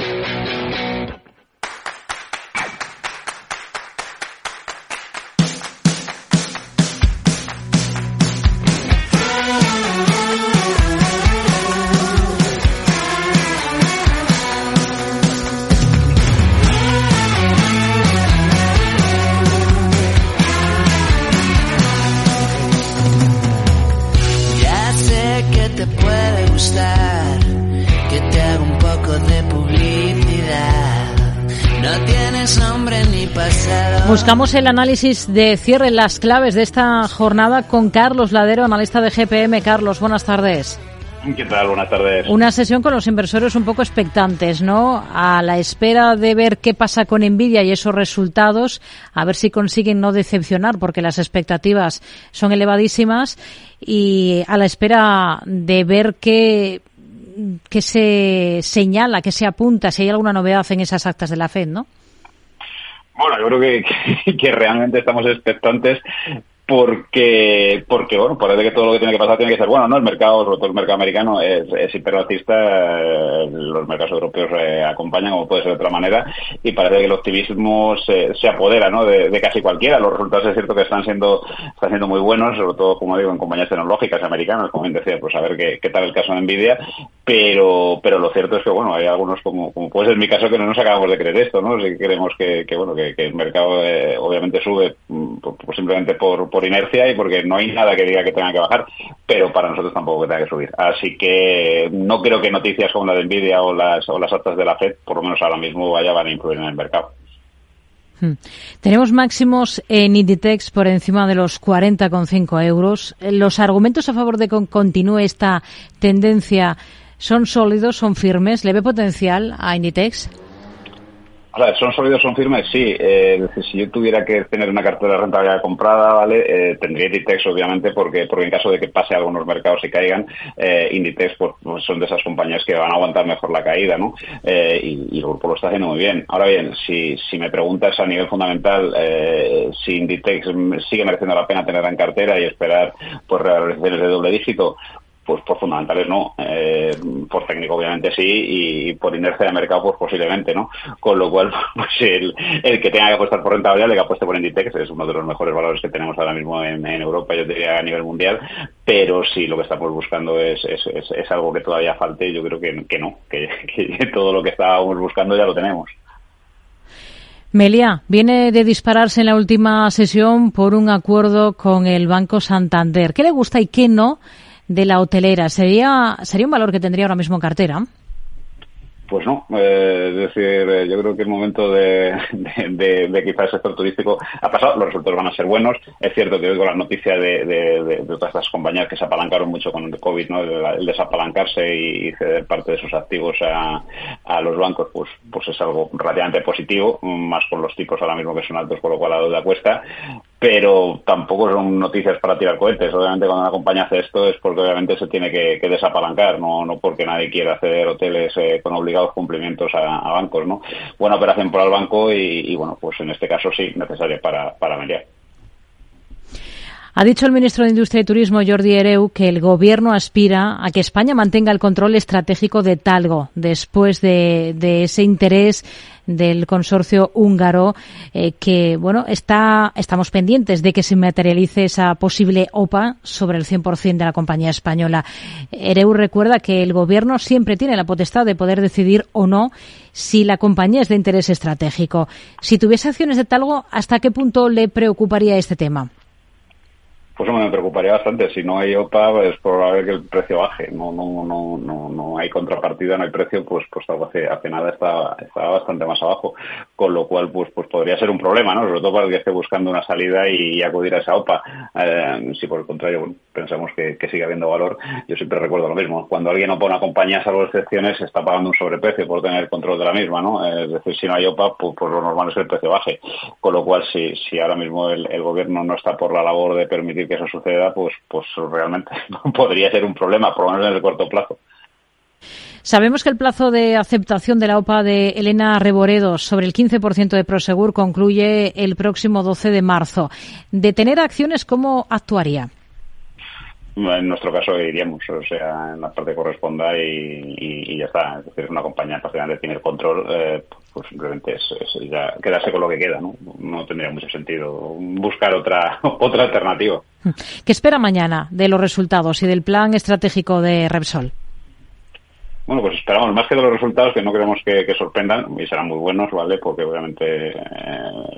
Buscamos el análisis de cierre, las claves de esta jornada con Carlos Ladero, analista de GPM. Carlos, buenas tardes. ¿Qué tal? Buenas tardes. Una sesión con los inversores un poco expectantes, ¿no? A la espera de ver qué pasa con Nvidia y esos resultados, a ver si consiguen no decepcionar, porque las expectativas son elevadísimas, y a la espera de ver qué, qué se señala, qué se apunta, si hay alguna novedad en esas actas de la FED, ¿no? Bueno, yo creo que, que, realmente estamos expectantes porque, porque bueno, parece que todo lo que tiene que pasar tiene que ser bueno, ¿no? El mercado, sobre todo el mercado americano, es, es eh, los mercados europeos eh, acompañan, como puede ser de otra manera, y parece que el optimismo se, se apodera, ¿no? De, casi cualquiera. Los resultados es cierto que están siendo, están siendo muy buenos, sobre todo, como digo, en compañías tecnológicas americanas, como bien decía, pues a ver qué, tal el caso de Nvidia, pero, pero lo cierto es que, bueno, hay algunos, como, como puede ser mi caso, que no nos acabamos de creer esto, ¿no? Si queremos que, que bueno, que, el mercado eh, obviamente sube pues simplemente por inercia y porque no hay nada que diga que tenga que bajar, pero para nosotros tampoco que tenga que subir. Así que no creo que noticias como la de Nvidia o las, o las actas de la FED, por lo menos ahora mismo, vaya van a influir en el mercado. Hmm. Tenemos máximos en Inditex por encima de los 40,5 euros. Los argumentos a favor de que continúe esta tendencia son sólidos, son firmes. ¿Le ve potencial a Inditex? ¿Son sólidos, son firmes? Sí. Eh, si yo tuviera que tener una cartera de comprada, ¿vale? Eh, tendría Inditex, obviamente, porque, porque en caso de que pase algunos mercados y caigan, eh, Inditex pues, pues, son de esas compañías que van a aguantar mejor la caída, ¿no? Y, el grupo lo está haciendo muy bien. Ahora bien, si, si me preguntas a nivel fundamental si Inditex sigue mereciendo la pena tenerla en cartera y esperar pues realizaciones de doble dígito, pues por fundamentales no, eh, por técnico obviamente sí y por inercia de mercado pues posiblemente no, con lo cual pues el, el que tenga que apostar por rentabilidad el que apueste por Inditex es uno de los mejores valores que tenemos ahora mismo en, Europa yo diría a nivel mundial pero si lo que estamos buscando es, es, es, algo que todavía falte yo creo que, que no, que, que todo lo que estábamos buscando ya lo tenemos. Melia, viene de dispararse en la última sesión por un acuerdo con el Banco Santander. ¿Qué le gusta y qué no de la hotelera. ¿Sería, sería un valor que tendría ahora mismo en cartera? Pues no, eh, es decir, eh, yo creo que el momento de, de, de, quizás el sector turístico ha pasado, los resultados van a ser buenos. Es cierto que con la noticia de, de, todas estas compañías que se apalancaron mucho con el COVID, ¿no? el, desapalancarse y ceder parte de sus activos a, a, los bancos, pues, pues es algo relativamente positivo, más con los tipos ahora mismo que son altos, con lo cual la deuda cuesta pero tampoco son noticias para tirar cohetes. Obviamente cuando una compañía hace esto es porque obviamente se tiene que, desapalancar, no, no porque nadie quiera acceder hoteles eh, con obligados cumplimientos a, bancos. ¿no? Buena operación para el banco y, bueno, pues en este caso sí, necesaria para, para mediar. Ha dicho el ministro de Industria y Turismo, Jordi Ereu, que el gobierno aspira a que España mantenga el control estratégico de Talgo después de, de ese interés del consorcio húngaro eh, que, bueno, está, estamos pendientes de que se materialice esa posible OPA sobre el 100% de la compañía española. Ereu recuerda que el gobierno siempre tiene la potestad de poder decidir o no si la compañía es de interés estratégico. Si tuviese acciones de Talgo, ¿hasta qué punto le preocuparía este tema? Pues me preocuparía bastante. Si no hay OPA, es probable que el precio baje. No, no, no, no, no hay contrapartida, no hay precio, pues, pues hace, hace nada está, está bastante más abajo. Con lo cual, pues, pues podría ser un problema, ¿no? Sobre todo para el que esté buscando una salida y, acudir a esa OPA. Eh, si por el contrario pensamos que, sigue habiendo valor, yo siempre recuerdo lo mismo. Cuando alguien opa una compañía, salvo excepciones, está pagando un sobreprecio por tener control de la misma, ¿no? Es decir, si no hay OPA, pues, pues, lo normal es que el precio baje. Con lo cual, si, ahora mismo el, el gobierno no está por la labor de permitir que eso suceda, pues, pues realmente podría ser un problema, por lo menos en el corto plazo. Sabemos que el plazo de aceptación de la OPA de Elena Reboredo sobre el 15% de Prosegur concluye el próximo 12 de marzo. ¿De tener acciones, cómo actuaría? En nuestro caso iríamos, o sea, en la parte que corresponda y, ya está. Es decir, una compañía prácticamente tiene el control, eh, pues simplemente es, ya quedarse con lo que queda, ¿no? No tendría mucho sentido buscar otra, otra alternativa. ¿Qué espera mañana de los resultados y del plan estratégico de Repsol? Bueno, pues esperamos más que de los resultados que no queremos que, sorprendan y serán muy buenos, ¿vale? Porque obviamente eh,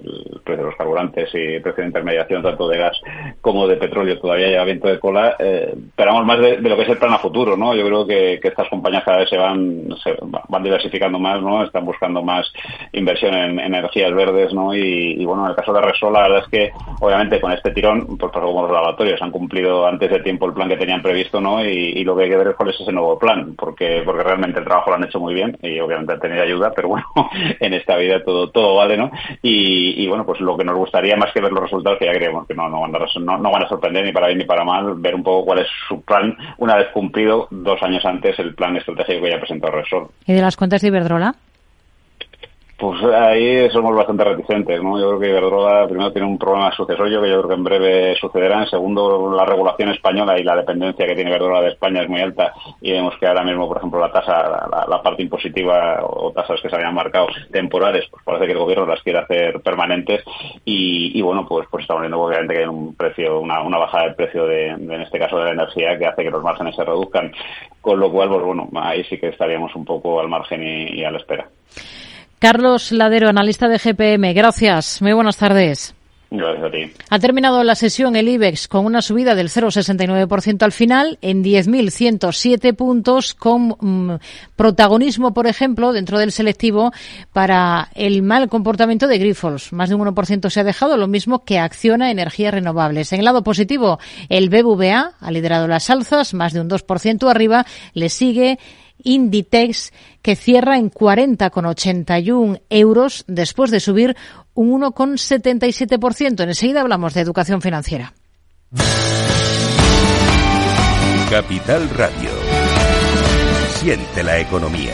el precio de los carburantes y el precio de intermediación tanto de gas como de petróleo todavía lleva viento de cola. Eh, esperamos más de, lo que es el plan a futuro, ¿no? Yo creo que, estas compañías cada vez se van, se van diversificando más, ¿no? Están buscando más inversión en, energías verdes, ¿no? Y, bueno, en el caso de Resol, la verdad es que obviamente con este tirón, pues como los laboratorios han cumplido antes de tiempo el plan que tenían previsto, ¿no? Y, lo que hay que ver es cuál es ese nuevo plan, porque porque realmente el trabajo lo han hecho muy bien y obviamente han tenido ayuda, pero bueno, en esta vida todo todo vale, ¿no? Y, bueno, pues lo que nos gustaría más que ver los resultados, que ya creemos que no, van, a, no, sorprender ni para bien ni para mal, ver un poco cuál es su plan una vez cumplido dos años antes el plan estratégico que ya presentó Resort. ¿Y de las cuentas de Iberdrola? Pues ahí somos bastante reticentes, ¿no? Yo creo que Iberdrola primero tiene un problema sucesorio que yo creo que en breve sucederá. En segundo, la regulación española y la dependencia que tiene Iberdrola de España es muy alta y vemos que ahora mismo, por ejemplo, la tasa, la, parte impositiva o tasas que se habían marcado temporales, pues parece que el gobierno las quiere hacer permanentes y, bueno, pues pues estamos viendo obviamente que hay un precio, una, bajada del precio de, en este caso de la energía que hace que los márgenes se reduzcan. Con lo cual, pues bueno, ahí sí que estaríamos un poco al margen y a la espera. Carlos Ladero, analista de GPM. Gracias. Muy buenas tardes. Gracias a ti. Ha terminado la sesión el IBEX con una subida del 0,69% al final en 10.107 puntos con mm, protagonismo, por ejemplo, dentro del selectivo para el mal comportamiento de Grifols. Más de un 1% se ha dejado, lo mismo que Acciona Energías Renovables. En el lado positivo, el BBVA ha liderado las alzas, más de un 2% arriba. Le sigue Inditex, que cierra en 40,81 euros después de subir un 1,77%. Enseguida hablamos de educación financiera. Capital Radio. Siente la economía.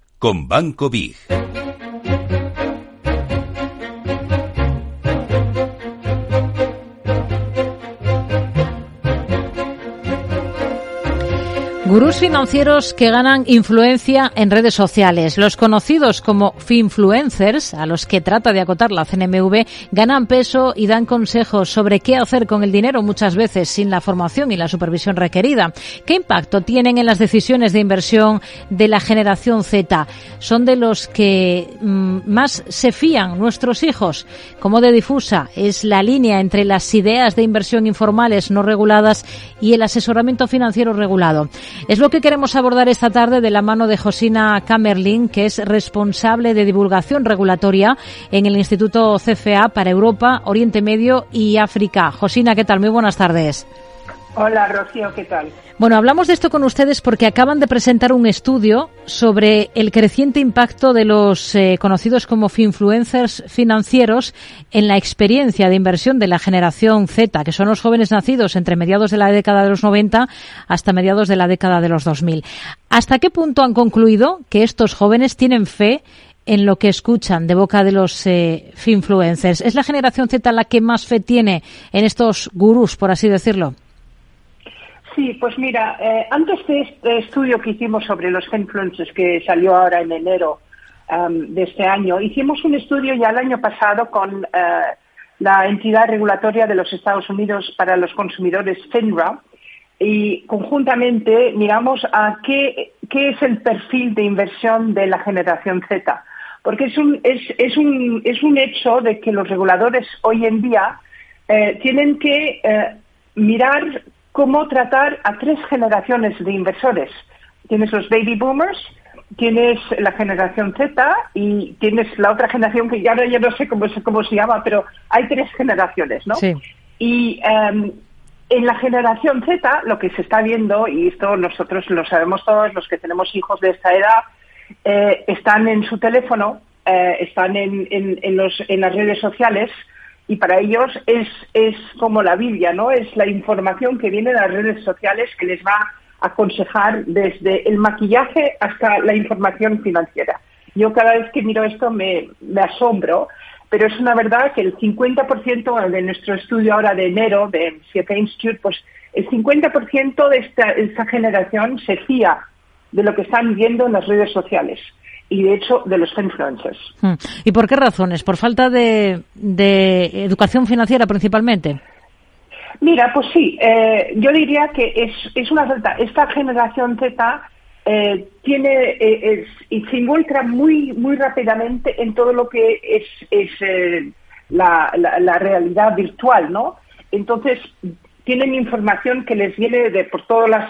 con Banco Big. Gurús financieros que ganan influencia en redes sociales. Los conocidos como finfluencers, a los que trata de acotar la CNMV, ganan peso y dan consejos sobre qué hacer con el dinero muchas veces sin la formación y la supervisión requerida. ¿Qué impacto tienen en las decisiones de inversión de la generación Z? Son de los que mm, más se fían nuestros hijos. Como de difusa es la línea entre las ideas de inversión informales no reguladas y el asesoramiento financiero regulado. Es lo que queremos abordar esta tarde de la mano de Josina Kamerlin, que es responsable de divulgación regulatoria en el Instituto CFA para Europa, Oriente Medio y África. Josina, ¿qué tal? Muy buenas tardes. Hola, Rocío, ¿qué tal? Bueno, hablamos de esto con ustedes porque acaban de presentar un estudio sobre el creciente impacto de los eh, conocidos como influencers financieros en la experiencia de inversión de la generación Z, que son los jóvenes nacidos entre mediados de la década de los 90 hasta mediados de la década de los 2000. ¿Hasta qué punto han concluido que estos jóvenes tienen fe en lo que escuchan de boca de los eh, influencers? ¿Es la generación Z la que más fe tiene en estos gurús, por así decirlo? Sí, pues mira, eh, antes de este estudio que hicimos sobre los influencers que salió ahora en enero de este año, hicimos un estudio ya el año pasado con eh, la entidad regulatoria de los Estados Unidos para los consumidores, FINRA, y conjuntamente miramos a qué, qué es el perfil de inversión de la generación Z. Porque es un, es, es un, es un hecho de que los reguladores hoy en día eh, tienen que mirar cómo tratar a tres generaciones de inversores. Tienes los baby boomers, tienes la generación Z y tienes la otra generación que ya no, ya no sé cómo, cómo se llama, pero hay tres generaciones, ¿no? Sí. Y em, en la generación Z lo que se está viendo, y esto nosotros lo sabemos todos, los que tenemos hijos de esta edad, eh, están en su teléfono, eh, están en, en, los, en las redes sociales, y para ellos es, es como la Biblia, ¿no? Es la información que viene de las redes sociales que les va a aconsejar desde el maquillaje hasta la información financiera. Yo cada vez que miro esto me, asombro, pero es una verdad que el 50% de nuestro estudio ahora de enero de CFA Institute, pues el 50% de esta, esta generación se fía de lo que están viendo en las redes sociales y de hecho de los influencers. Hmm. ¿Y por qué razones? ¿Por falta de, educación financiera principalmente? Mira, pues sí, eh, yo diría que es, es una falta. Esta generación Z eh, tiene eh, y se involucra muy muy rápidamente en todo lo que es, es la, la, realidad virtual, ¿no? Entonces tienen información que les viene de por todas las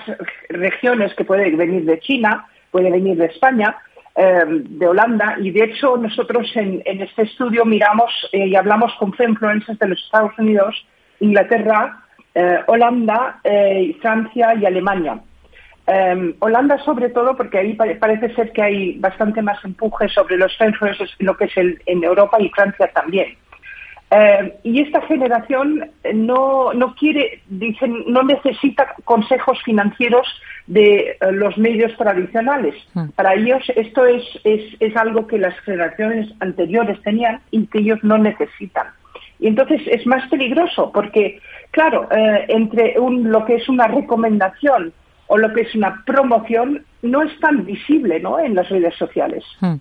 regiones que puede venir de China, puede venir de España, Em, de Holanda y de hecho nosotros en, este estudio miramos eh, y hablamos con influencers de los Estados Unidos, Inglaterra, eh, Holanda, eh, Francia y Alemania. Em, Holanda sobre todo porque ahí parece ser que hay bastante más empuje sobre los influencers en lo que es en Europa y Francia también. Eh, y esta generación no, no quiere, dicen, no necesita consejos financieros de eh, los medios tradicionales. Hmm. Para ellos esto es, es, es, algo que las generaciones anteriores tenían y que ellos no necesitan. Y entonces es más peligroso porque, claro, eh, entre un, lo que es una recomendación o lo que es una promoción no es tan visible ¿no? en las redes sociales. Hmm.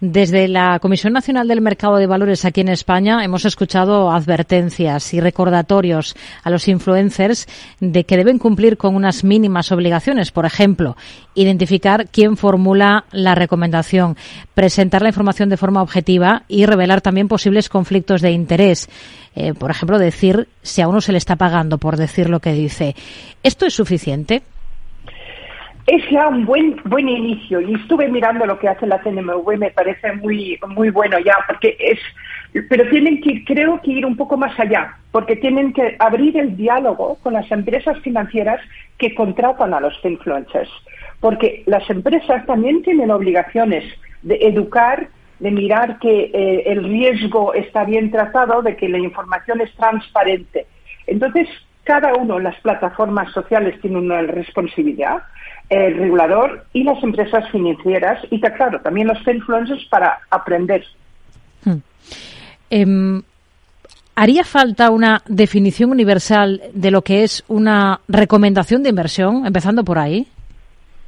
Desde la Comisión Nacional del Mercado de Valores aquí en España hemos escuchado advertencias y recordatorios a los influencers de que deben cumplir con unas mínimas obligaciones. Por ejemplo, identificar quién formula la recomendación, presentar la información de forma objetiva y revelar también posibles conflictos de interés. Eh, por ejemplo, decir si a uno se le está pagando por decir lo que dice. ¿Esto es suficiente? Es ya un buen buen inicio y estuve mirando lo que hace la CNMV me parece muy muy bueno ya porque es pero tienen que creo que ir un poco más allá porque tienen que abrir el diálogo con las empresas financieras que contratan a los influencers porque las empresas también tienen obligaciones de educar de mirar que eh, el riesgo está bien tratado de que la información es transparente. Entonces cada uno las plataformas sociales tiene una responsabilidad el regulador y las empresas financieras y, claro, también los influencers para aprender. Hmm. Em, ¿Haría falta una definición universal de lo que es una recomendación de inversión, empezando por ahí?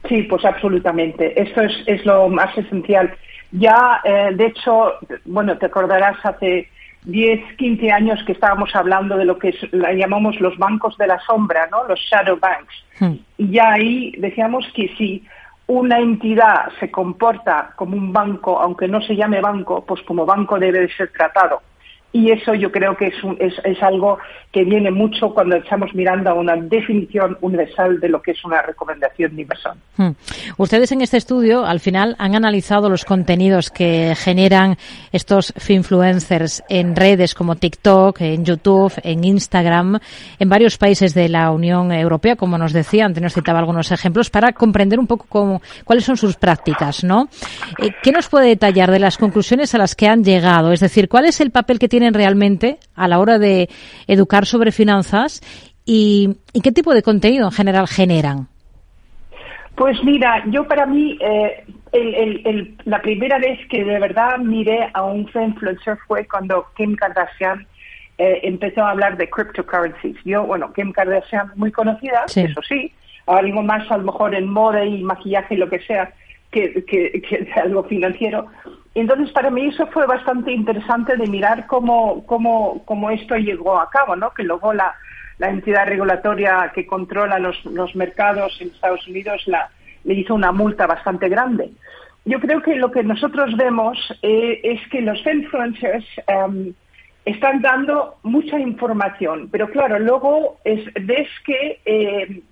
Sí, pues absolutamente. Esto es, es lo más esencial. Ya, eh, de hecho, bueno, te acordarás hace 10, 15 años que estábamos hablando de lo que llamamos los bancos de la sombra, ¿no? Los shadow banks. Hmm. Y ya ahí decíamos que si una entidad se comporta como un banco, aunque no se llame banco, pues como banco debe de ser tratado. Y eso yo creo que es, un, es, es, algo que viene mucho cuando estamos mirando a una definición universal de lo que es una recomendación inversión. Hmm. Ustedes en este estudio, al final, han analizado los contenidos que generan estos influencers en redes como TikTok, en YouTube, en Instagram, en varios países de la Unión Europea, como nos decía, antes nos citaba algunos ejemplos, para comprender un poco cómo, cuáles son sus prácticas, ¿no? Eh, ¿Qué nos puede detallar de las conclusiones a las que han llegado? Es decir, ¿cuál es el papel que tiene tienen realmente a la hora de educar sobre finanzas y, qué tipo de contenido en general generan? Pues mira, yo para mí eh, la primera vez que de verdad miré a un influencer fue cuando Kim Kardashian eh, empezó a hablar de cryptocurrencies. Yo, bueno, Kim Kardashian muy conocida, eso sí, algo más a lo mejor en moda y maquillaje y lo que sea que, que algo financiero, entonces, para mí eso fue bastante interesante de mirar cómo, cómo, cómo esto llegó a cabo, ¿no? Que luego la, entidad regulatoria que controla los, mercados en Estados Unidos le hizo una multa bastante grande. Yo creo que lo que nosotros vemos eh, es que los influencers em, están dando mucha información, pero claro, luego es, ves que eh,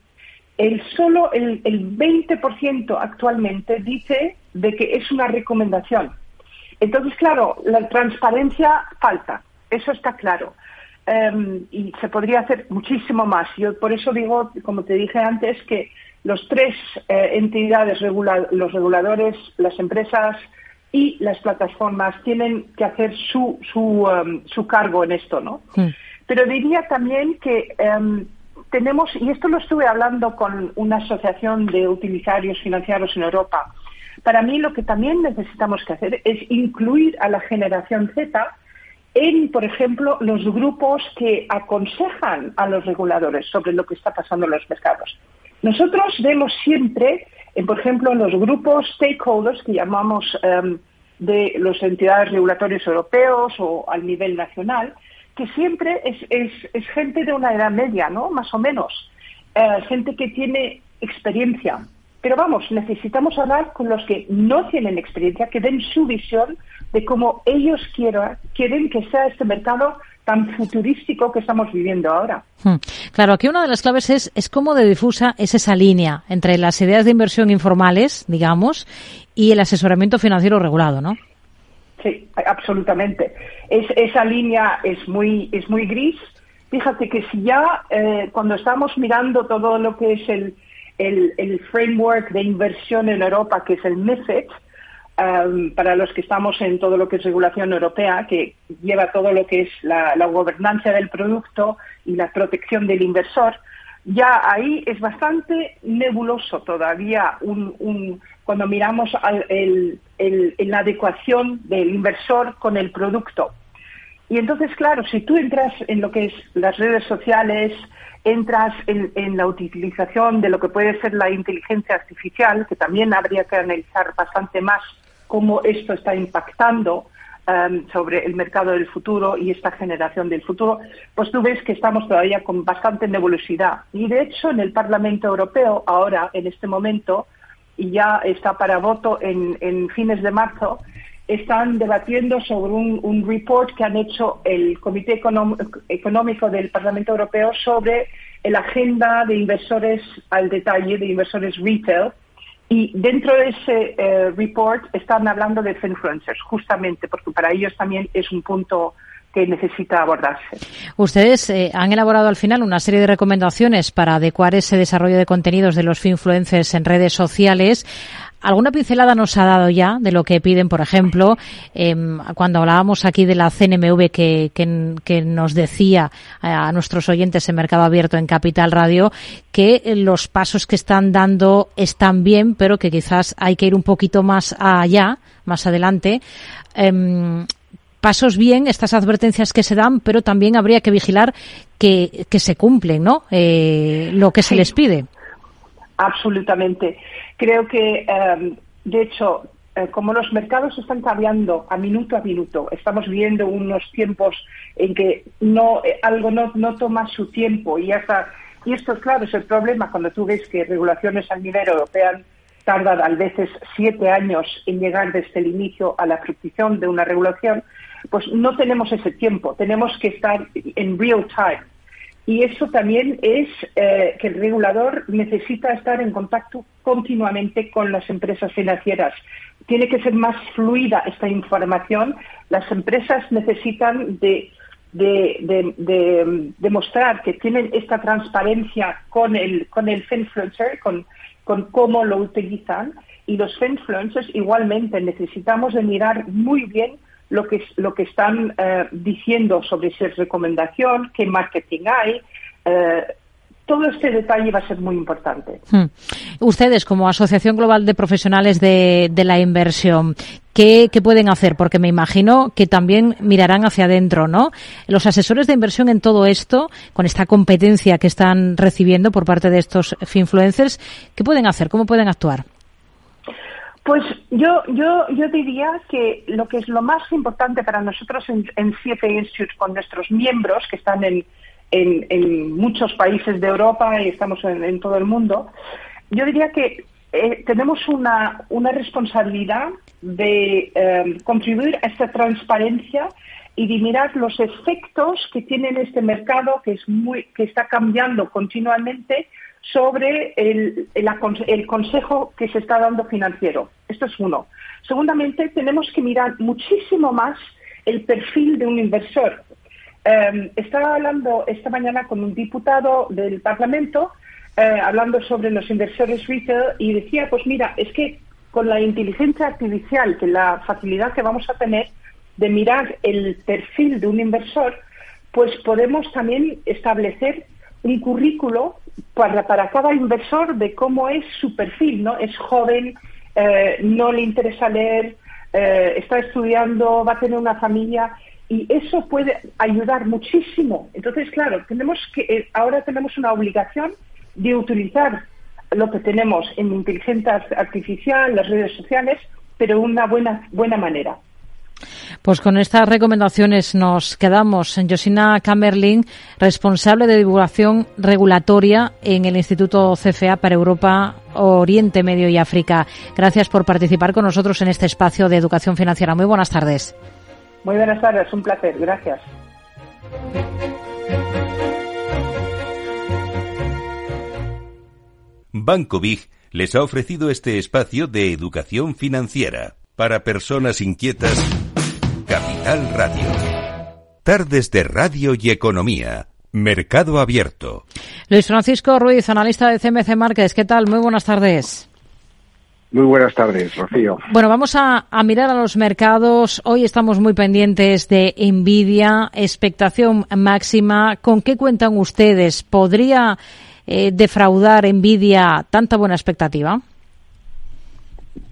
el solo el, el 20% actualmente dice de que es una recomendación. Entonces, claro, la transparencia falta, eso está claro. Em, y se podría hacer muchísimo más. Yo por eso digo, como te dije antes, que los tres eh, entidades, los reguladores, las empresas y las plataformas tienen que hacer su, su, em, su cargo en esto, ¿no? Pero diría también que em, tenemos, y esto lo estuve hablando con una asociación de utilitarios financieros en Europa, para mí lo que también necesitamos que hacer es incluir a la generación Z en, por ejemplo, los grupos que aconsejan a los reguladores sobre lo que está pasando en los mercados. Nosotros vemos siempre, en, por ejemplo, en los grupos stakeholders que llamamos em, de las entidades regulatorias europeos o al nivel nacional, que siempre es, gente de una edad media, ¿no? Más o menos. Eh, gente que tiene experiencia, pero vamos, necesitamos hablar con los que no tienen experiencia, que den su visión de cómo ellos quieren que sea este mercado tan futurístico que estamos viviendo ahora. Hmm. Claro, aquí una de las claves es, es cómo de difusa es esa línea entre las ideas de inversión informales, digamos, y el asesoramiento financiero regulado, ¿no? Sí, absolutamente. Es, esa línea es muy, es muy gris. Fíjate que si ya eh, cuando estamos mirando todo lo que es el, el, framework de inversión en Europa, que es el MIFID, um, para los que estamos en todo lo que es regulación europea, que lleva todo lo que es la, gobernanza del producto y la protección del inversor, ya ahí es bastante nebuloso todavía un, cuando miramos el, la adecuación del inversor con el producto. Y entonces, claro, si tú entras en lo que es las redes sociales, entras en, la utilización de lo que puede ser la inteligencia artificial, que también habría que analizar bastante más cómo esto está impactando um, sobre el mercado del futuro y esta generación del futuro, pues tú ves que estamos todavía con bastante nebulosidad. Y de hecho, en el Parlamento Europeo, ahora, en este momento, y ya está para voto en fines de marzo, están debatiendo sobre un, report que han hecho el Comité Económico del Parlamento Europeo sobre la agenda de inversores al detalle, de inversores retail. Y dentro de ese eh, report están hablando de influencers, justamente porque para ellos también es un punto que necesita abordarse. Ustedes eh, han elaborado al final una serie de recomendaciones para adecuar ese desarrollo de contenidos de los influencers en redes sociales. Alguna pincelada nos ha dado ya de lo que piden, por ejemplo, em, cuando hablábamos aquí de la CNMV que, que, nos decía a nuestros oyentes en Mercado Abierto en Capital Radio que los pasos que están dando están bien, pero que quizás hay que ir un poquito más allá, más adelante. Em, pasos bien estas advertencias que se dan, pero también habría que vigilar que, que se cumplen, ¿no? Eh, lo que se les pide. Absolutamente. Creo que, em, de hecho, eh, como los mercados están cambiando a minuto a minuto, estamos viendo unos tiempos en que no eh, algo no, no toma su tiempo y hasta y esto claro es el problema cuando tú ves que regulaciones a nivel europeo tardan a veces siete años en llegar desde el inicio a la fructición de una regulación, pues no tenemos ese tiempo, tenemos que estar en real time. Y eso también es eh, que el regulador necesita estar en contacto continuamente con las empresas financieras. Tiene que ser más fluida esta información. Las empresas necesitan de, demostrar que tienen esta transparencia con el, con el finfluencer, con, con cómo lo utilizan. Y los finfluencers igualmente necesitamos de mirar muy bien lo que, lo que están eh, diciendo sobre si es recomendación, qué marketing hay. Eh, todo este detalle va a ser muy importante. Hmm. Ustedes, como Asociación Global de Profesionales de, la Inversión, ¿qué, pueden hacer? Porque me imagino que también mirarán hacia adentro, ¿no? Los asesores de inversión en todo esto, con esta competencia que están recibiendo por parte de estos influencers, ¿qué pueden hacer? ¿Cómo pueden actuar? Pues yo, yo, yo diría que lo que es lo más importante para nosotros en, en Institute con nuestros miembros que están en, en, muchos países de Europa y estamos en, todo el mundo, yo diría que eh, tenemos una, una, responsabilidad de eh, contribuir a esta transparencia y de mirar los efectos que tiene este mercado que es muy que está cambiando continuamente sobre el, el, consejo que se está dando financiero. Esto es uno. Segundamente, tenemos que mirar muchísimo más el perfil de un inversor. Em, estaba hablando esta mañana con un diputado del Parlamento, eh, hablando sobre los inversores retail, y decía, pues mira, es que con la inteligencia artificial, que la facilidad que vamos a tener de mirar el perfil de un inversor, pues podemos también establecer un currículo para, para cada inversor de cómo es su perfil, ¿no? Es joven, eh, no le interesa leer, eh, está estudiando, va a tener una familia y eso puede ayudar muchísimo. Entonces, claro, tenemos que eh, ahora tenemos una obligación de utilizar lo que tenemos en inteligencia artificial, las redes sociales, pero una buena buena manera. Pues con estas recomendaciones nos quedamos. Josina Kammerling, responsable de divulgación regulatoria en el Instituto CFA para Europa, Oriente Medio y África. Gracias por participar con nosotros en este espacio de educación financiera. Muy buenas tardes. Muy buenas tardes, un placer. Gracias. Banco Big les ha ofrecido este espacio de educación financiera para personas inquietas Capital Radio. Tardes de Radio y Economía. Mercado Abierto. Luis Francisco Ruiz, analista de CMC Márquez. ¿Qué tal? Muy buenas tardes. Muy buenas tardes, Rocío. Bueno, vamos a, mirar a los mercados. Hoy estamos muy pendientes de Nvidia, expectación máxima. ¿Con qué cuentan ustedes? ¿Podría eh, defraudar Nvidia tanta buena expectativa?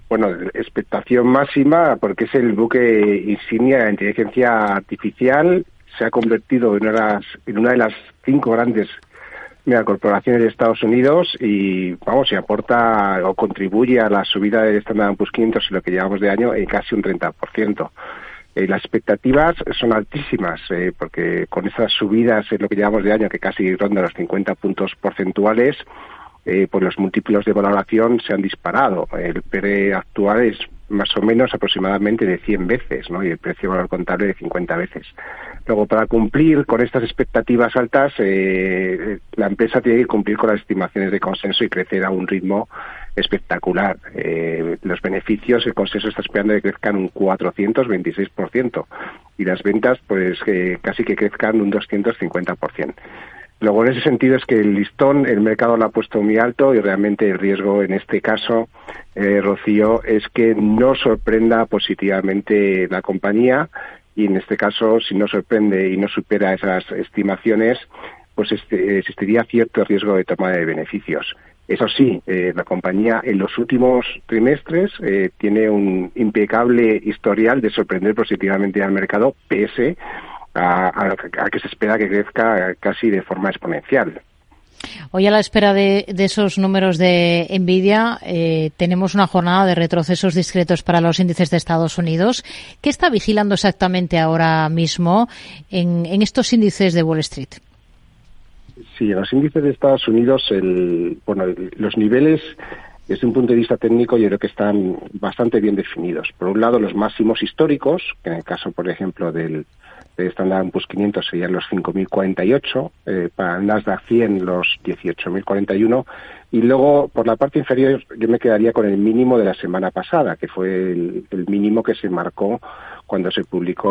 Bueno, expectación máxima porque es el buque insignia de inteligencia artificial, se ha convertido en una, en una de las cinco grandes megacorporaciones de Estados Unidos y, vamos, se aporta o contribuye a la subida del Standard Poor's 500 en lo que llevamos de año en casi un 30%. Eh, las expectativas son altísimas, eh, porque con esas subidas en lo que llevamos de año, que casi ronda los 50 puntos porcentuales, eh, pues los múltiplos de valoración se han disparado. El PRE actual es más o menos aproximadamente de 100 veces, ¿no? Y el precio valor contable de 50 veces. Luego, para cumplir con estas expectativas altas, eh, la empresa tiene que cumplir con las estimaciones de consenso y crecer a un ritmo espectacular. Eh, los beneficios, el consenso está esperando que crezcan un 426% y las ventas, pues casi que crezcan un 250%. Luego, en ese sentido, es que el listón, el mercado lo ha puesto muy alto y realmente el riesgo en este caso, eh, Rocío, es que no sorprenda positivamente la compañía y en este caso, si no sorprende y no supera esas estimaciones, pues este, existiría cierto riesgo de toma de beneficios. Eso sí, eh, la compañía en los últimos trimestres eh, tiene un impecable historial de sorprender positivamente al mercado, pese a, que se espera que crezca casi de forma exponencial. Hoy a la espera de, esos números de Nvidia eh, tenemos una jornada de retrocesos discretos para los índices de Estados Unidos. ¿Qué está vigilando exactamente ahora mismo en, estos índices de Wall Street? Sí, en los índices de Estados Unidos, el, bueno, los niveles desde un punto de vista técnico yo creo que están bastante bien definidos. Por un lado, los máximos históricos, que en el caso, por ejemplo, del de Standard Poor's 500 serían los 5.048, eh, para el Nasdaq 100 los 18.041 y luego por la parte inferior yo me quedaría con el mínimo de la semana pasada, que fue el, el mínimo que se marcó cuando se publicó